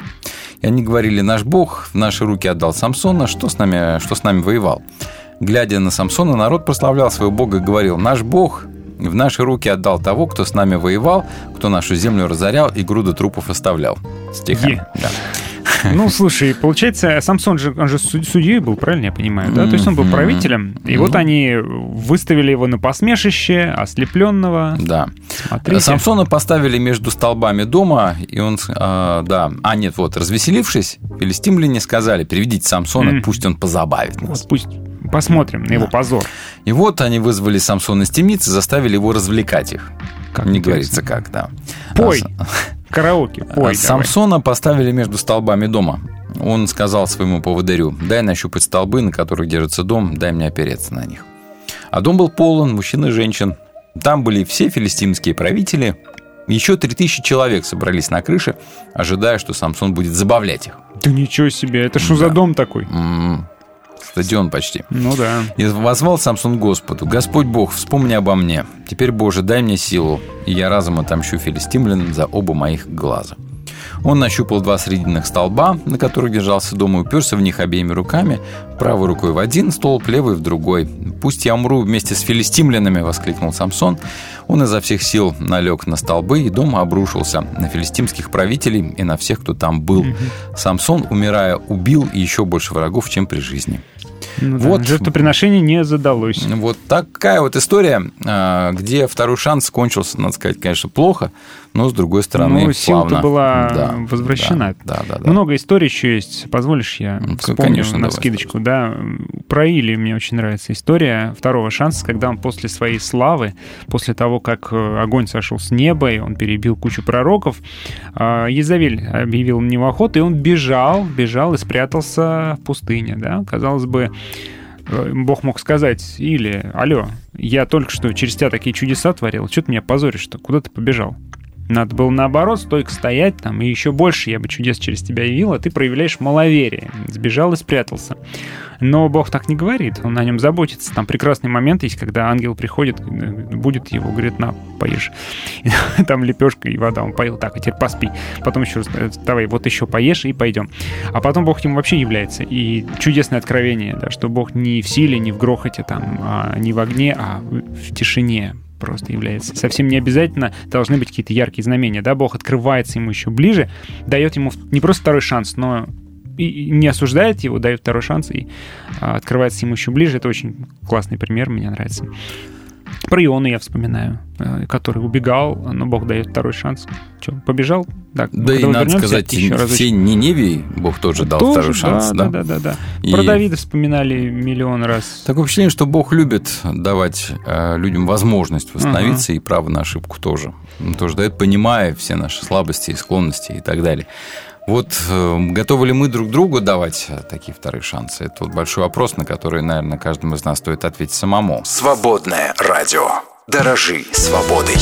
И они говорили, наш бог в наши руки отдал Самсона, что с нами, что с нами воевал. Глядя на Самсона, народ прославлял своего бога и говорил, наш бог в наши руки отдал того, кто с нами воевал, кто нашу землю разорял и груды трупов оставлял. Стихами. Е. Да. Ну, слушай, получается, Самсон же, он же суд- судьей был, правильно я понимаю, да? То есть он был правителем, и вот они выставили его на посмешище, ослепленного. Да. Смотрите. Самсона поставили между столбами дома, и он, э, да, а нет, вот, развеселившись, филистимляне сказали, приведите Самсона, пусть он позабавит нас. Вот пусть посмотрим на его позор. И вот они вызвали Самсона из темницы, заставили его развлекать их. Как Не интересно. говорится как, да. Пой. А, Караоке, а пой давай. Самсона поставили между столбами дома. Он сказал своему поводырю, дай нащупать столбы, на которых держится дом, дай мне опереться на них. А дом был полон мужчин и женщин. Там были все филистимские правители. Еще три тысячи человек собрались на крыше, ожидая, что Самсон будет забавлять их. Да ничего себе, это что за дом такой? М, Стадион почти. Ну да. И возвал Самсон Господу, «Господь Бог, вспомни обо мне. Теперь, Боже, дай мне силу, и я разом отомщу филистимлянам за оба моих глаза». Он нащупал два срединных столба, на которых держался дом, и уперся в них обеими руками, правой рукой в один столб, левой в другой. «Пусть я умру вместе с филистимлянами!» — воскликнул Самсон. Он изо всех сил налег на столбы, и дом обрушился на филистимских правителей и на всех, кто там был. Самсон, умирая, убил еще больше врагов, чем при жизни. Ну да, Вот. Жертвоприношение не задалось. Вот такая вот история, а, где второй шанс кончился, надо сказать, конечно, плохо, но с другой стороны, Ну, сила-то была Да, возвращена. Да, да, да. Много историй еще есть. Позволишь, я Ну, вспомню конечно, на скидочку. Да, про Или мне очень нравится история второго шанса, когда он после своей славы, после того, как э, огонь сошел с неба, и он перебил кучу пророков, а, Езавель объявил на него охоту, и он бежал, бежал и спрятался в пустыне. Да? Казалось бы, Бог мог сказать, или, алло, я только что через тебя такие чудеса творил, что ты меня позоришь-то, куда ты побежал? Надо было наоборот, стойко стоять там, и еще больше я бы чудес через тебя явил, а ты проявляешь маловерие. Сбежал и спрятался. Но Бог так не говорит, он о нем заботится. Там прекрасный момент есть, когда ангел приходит, э, будет его, говорит, на, поешь. *laughs* Там лепешка и вода, он поел, так, а теперь поспи. Потом еще раз, э, давай, вот еще поешь и пойдем. А потом Бог ему вообще является. И чудесное откровение, да, что Бог не в силе, не в грохоте, там, а не в огне, а в тишине, просто является. Совсем не обязательно должны быть какие-то яркие знамения, да, Бог открывается ему еще ближе, дает ему не просто второй шанс, но и не осуждает его, дает второй шанс и а, открывается ему еще ближе. Это очень классный пример, мне нравится. Про Иону я вспоминаю, э, который убегал, но Бог дает второй шанс. Че, побежал? Так, Да и надо сказать, еще разочек. все Ниневии Бог тоже дал Тоже, второй шанс. Да, да, да, да. И Про Давида вспоминали миллион раз. Такое впечатление, что Бог любит давать э, людям возможность восстановиться и право на ошибку тоже. Он тоже дает, понимая все наши слабости и склонности и так далее. Вот э, готовы ли мы друг другу давать э, такие вторые шансы? Это вот большой вопрос, на который, наверное, каждому из нас стоит ответить самому. Свободное радио. Дорожи свободой.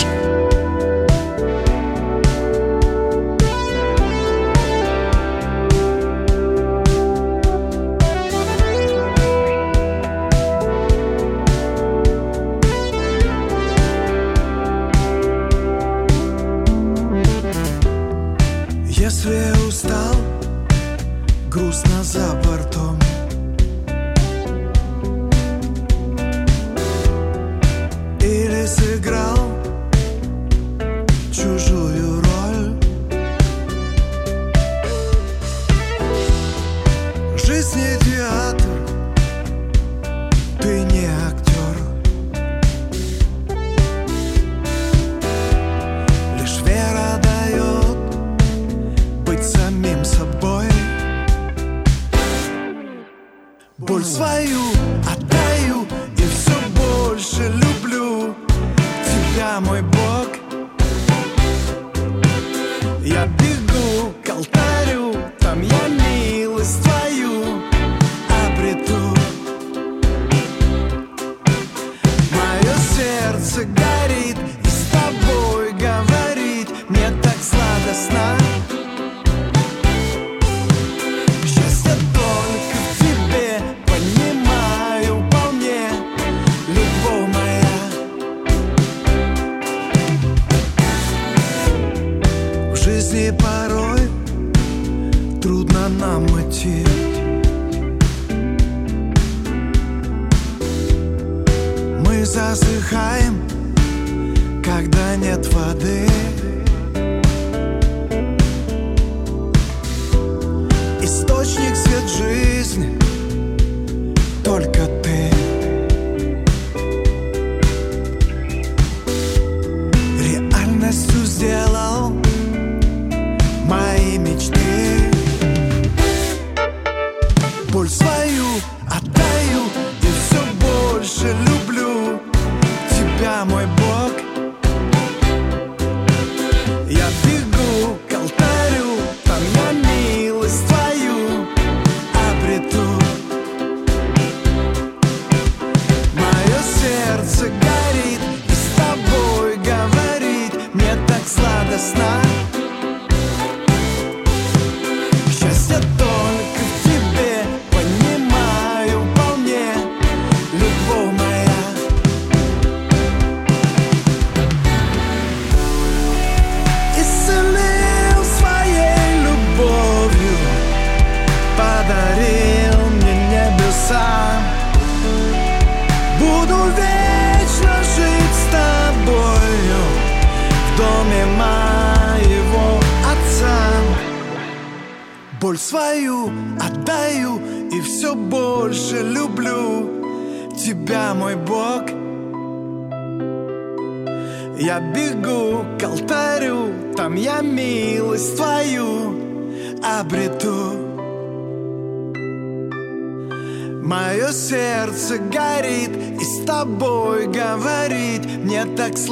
Засыхаем Когда нет воды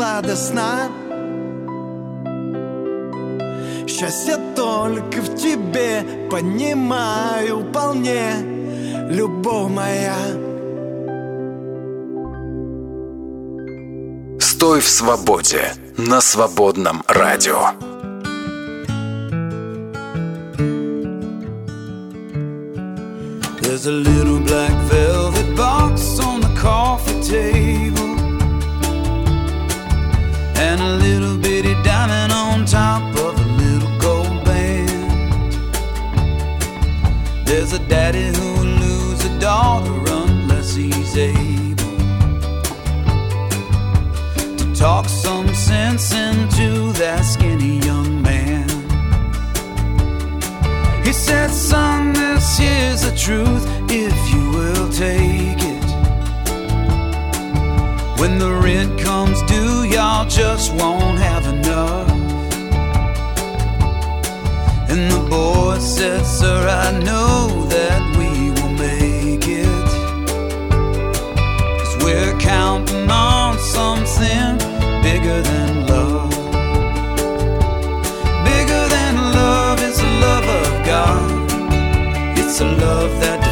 Сладостно Счастье только в тебе Понимаю вполне Любовь моя Стой в свободе. На свободном радио. Truth if you will take it. When the rent comes due, y'all just won't have enough. And the boy said, Sir, I know that we will make it. Cause we're counting on something bigger than a love that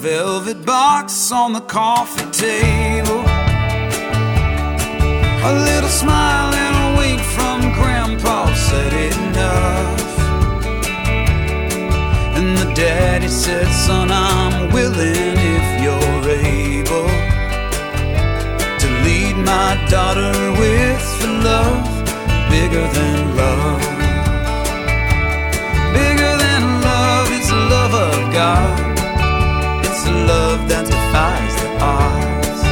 velvet box on the coffee table. A little smile and a wink from Grandpa said enough. And the daddy said, Son, I'm willing if you're able to lead my daughter with the love bigger than love. Bigger than love, it's the love of God identifies the odds.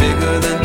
Bigger than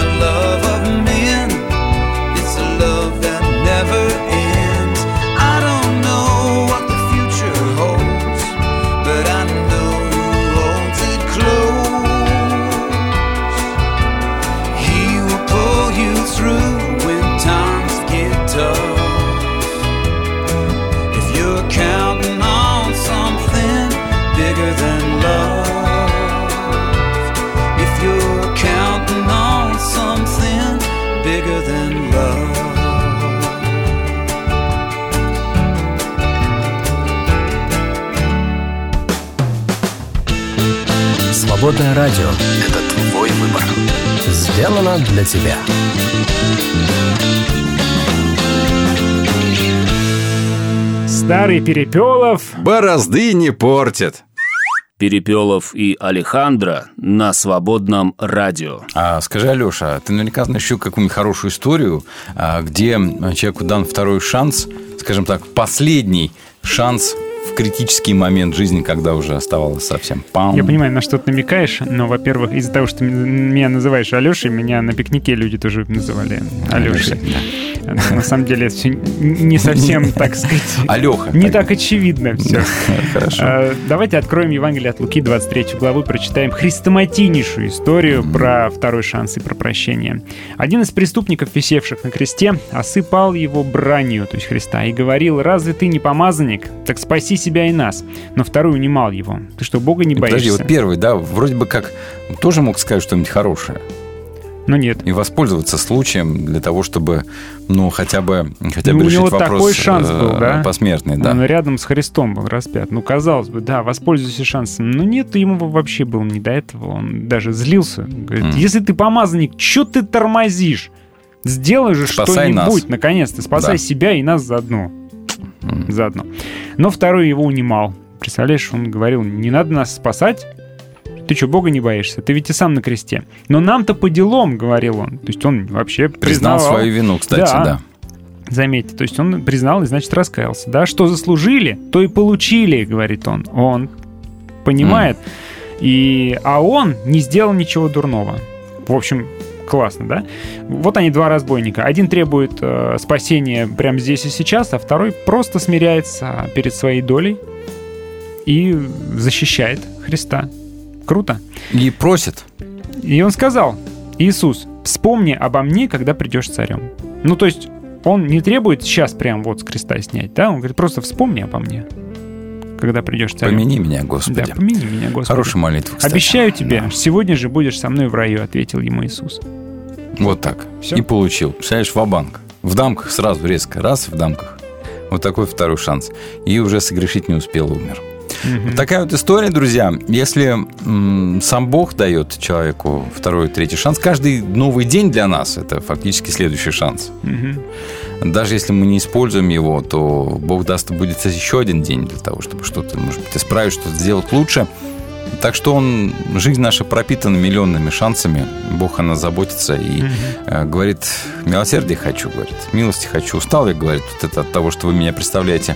Свободное радио. Это твой выбор. Сделано для тебя. Старый Перепелов. Борозды не портит. Перепелов и Алехандро на свободном радио. А скажи, Алеша, ты наверняка знаешь еще какую-нибудь хорошую историю, а, где человеку дан второй шанс, скажем так, последний шанс в критический момент жизни, когда уже оставалось совсем пам. Я понимаю, на что ты намекаешь, но, во-первых, из-за того, что меня называешь Алешей, меня на пикнике люди тоже называли Алешей. На самом деле, это все не совсем, *laughs* так сказать... Алеха. Не так очевидно все. Хорошо. А, Давайте откроем Евангелие от Луки, 23 главу, прочитаем хрестоматийнейшую историю про второй шанс и про прощение. Один из преступников, висевших на кресте, осыпал его бранью, то есть Христа, и говорил, «Разве ты не помазанник? Так спасись себя и нас. Но второй унимал его. Ты что, Бога не боишься? Подожди, вот первый, да, вроде бы как тоже мог сказать что-нибудь хорошее. Но нет. И воспользоваться случаем для того, чтобы, ну, хотя бы, хотя Ну, бы у решить него вопрос такой шанс был, э, да? посмертный, да. Он рядом с Христом был распят. Ну, казалось бы, да, воспользуйся шансом. Но нет, ему вообще было не до этого. Он даже злился. Говорит, Мгм. если ты помазанник, что ты тормозишь? Сделай же что-нибудь, наконец-то. Спасай Да. себя и нас заодно. Заодно. Но второй его унимал. Представляешь, он говорил, не надо нас спасать, ты что, Бога не боишься? Ты ведь и сам на кресте. Но нам-то по делам, говорил он. То есть он вообще Признал признавал- свою вину, кстати, да. Заметьте, то есть он признал и, значит, раскаялся. Да, что заслужили, то и получили, говорит он. Он понимает. И, а он не сделал ничего дурного. В общем, классно, да? Вот они два разбойника. Один требует э, спасения прямо здесь и сейчас, а второй просто смиряется перед своей долей и защищает Христа. Круто. И просит. И он сказал, Иисус, вспомни обо мне, когда придешь царем. Ну, то есть он не требует сейчас прям вот с креста снять, да? Он говорит, просто вспомни обо мне, когда придешь царем. Помяни меня, Господи. Да, помяни меня, Господи. Хорошая молитва, кстати. Обещаю тебе, сегодня же будешь со мной в раю, ответил ему Иисус. Вот так. Всё? И получил. Представляешь, в банк В дамках сразу резко. Раз в дамках. Вот такой второй шанс. И уже согрешить не успел, умер. Вот такая вот история, друзья. Если м, сам Бог дает человеку второй, третий шанс, каждый новый день для нас это фактически следующий шанс. Даже если мы не используем его, то Бог даст будет еще один день для того, чтобы что-то, может быть, исправить, что-то сделать лучше. Так что он, жизнь наша пропитана миллионными шансами. Бог о нас заботится и э, говорит, милосердие хочу, говорит, милости хочу. Устал я, говорит, вот это от того, что вы меня представляете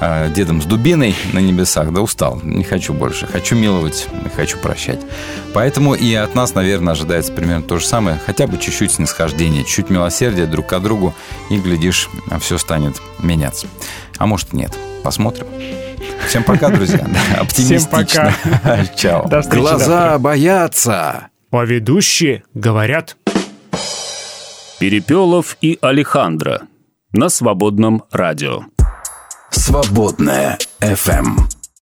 э, дедом с дубиной на небесах, да устал, не хочу больше, хочу миловать, хочу прощать. Поэтому и от нас, наверное, ожидается примерно то же самое, хотя бы чуть-чуть снисхождения, чуть милосердия друг к другу, и, глядишь, все станет меняться. А может, нет. Посмотрим. Всем пока, друзья. *laughs* Оптимистично. *laughs* Чао. До встречи Глаза завтра. боятся. А ведущие говорят. Перепелов и Алехандро на свободном радио. Свободная FM.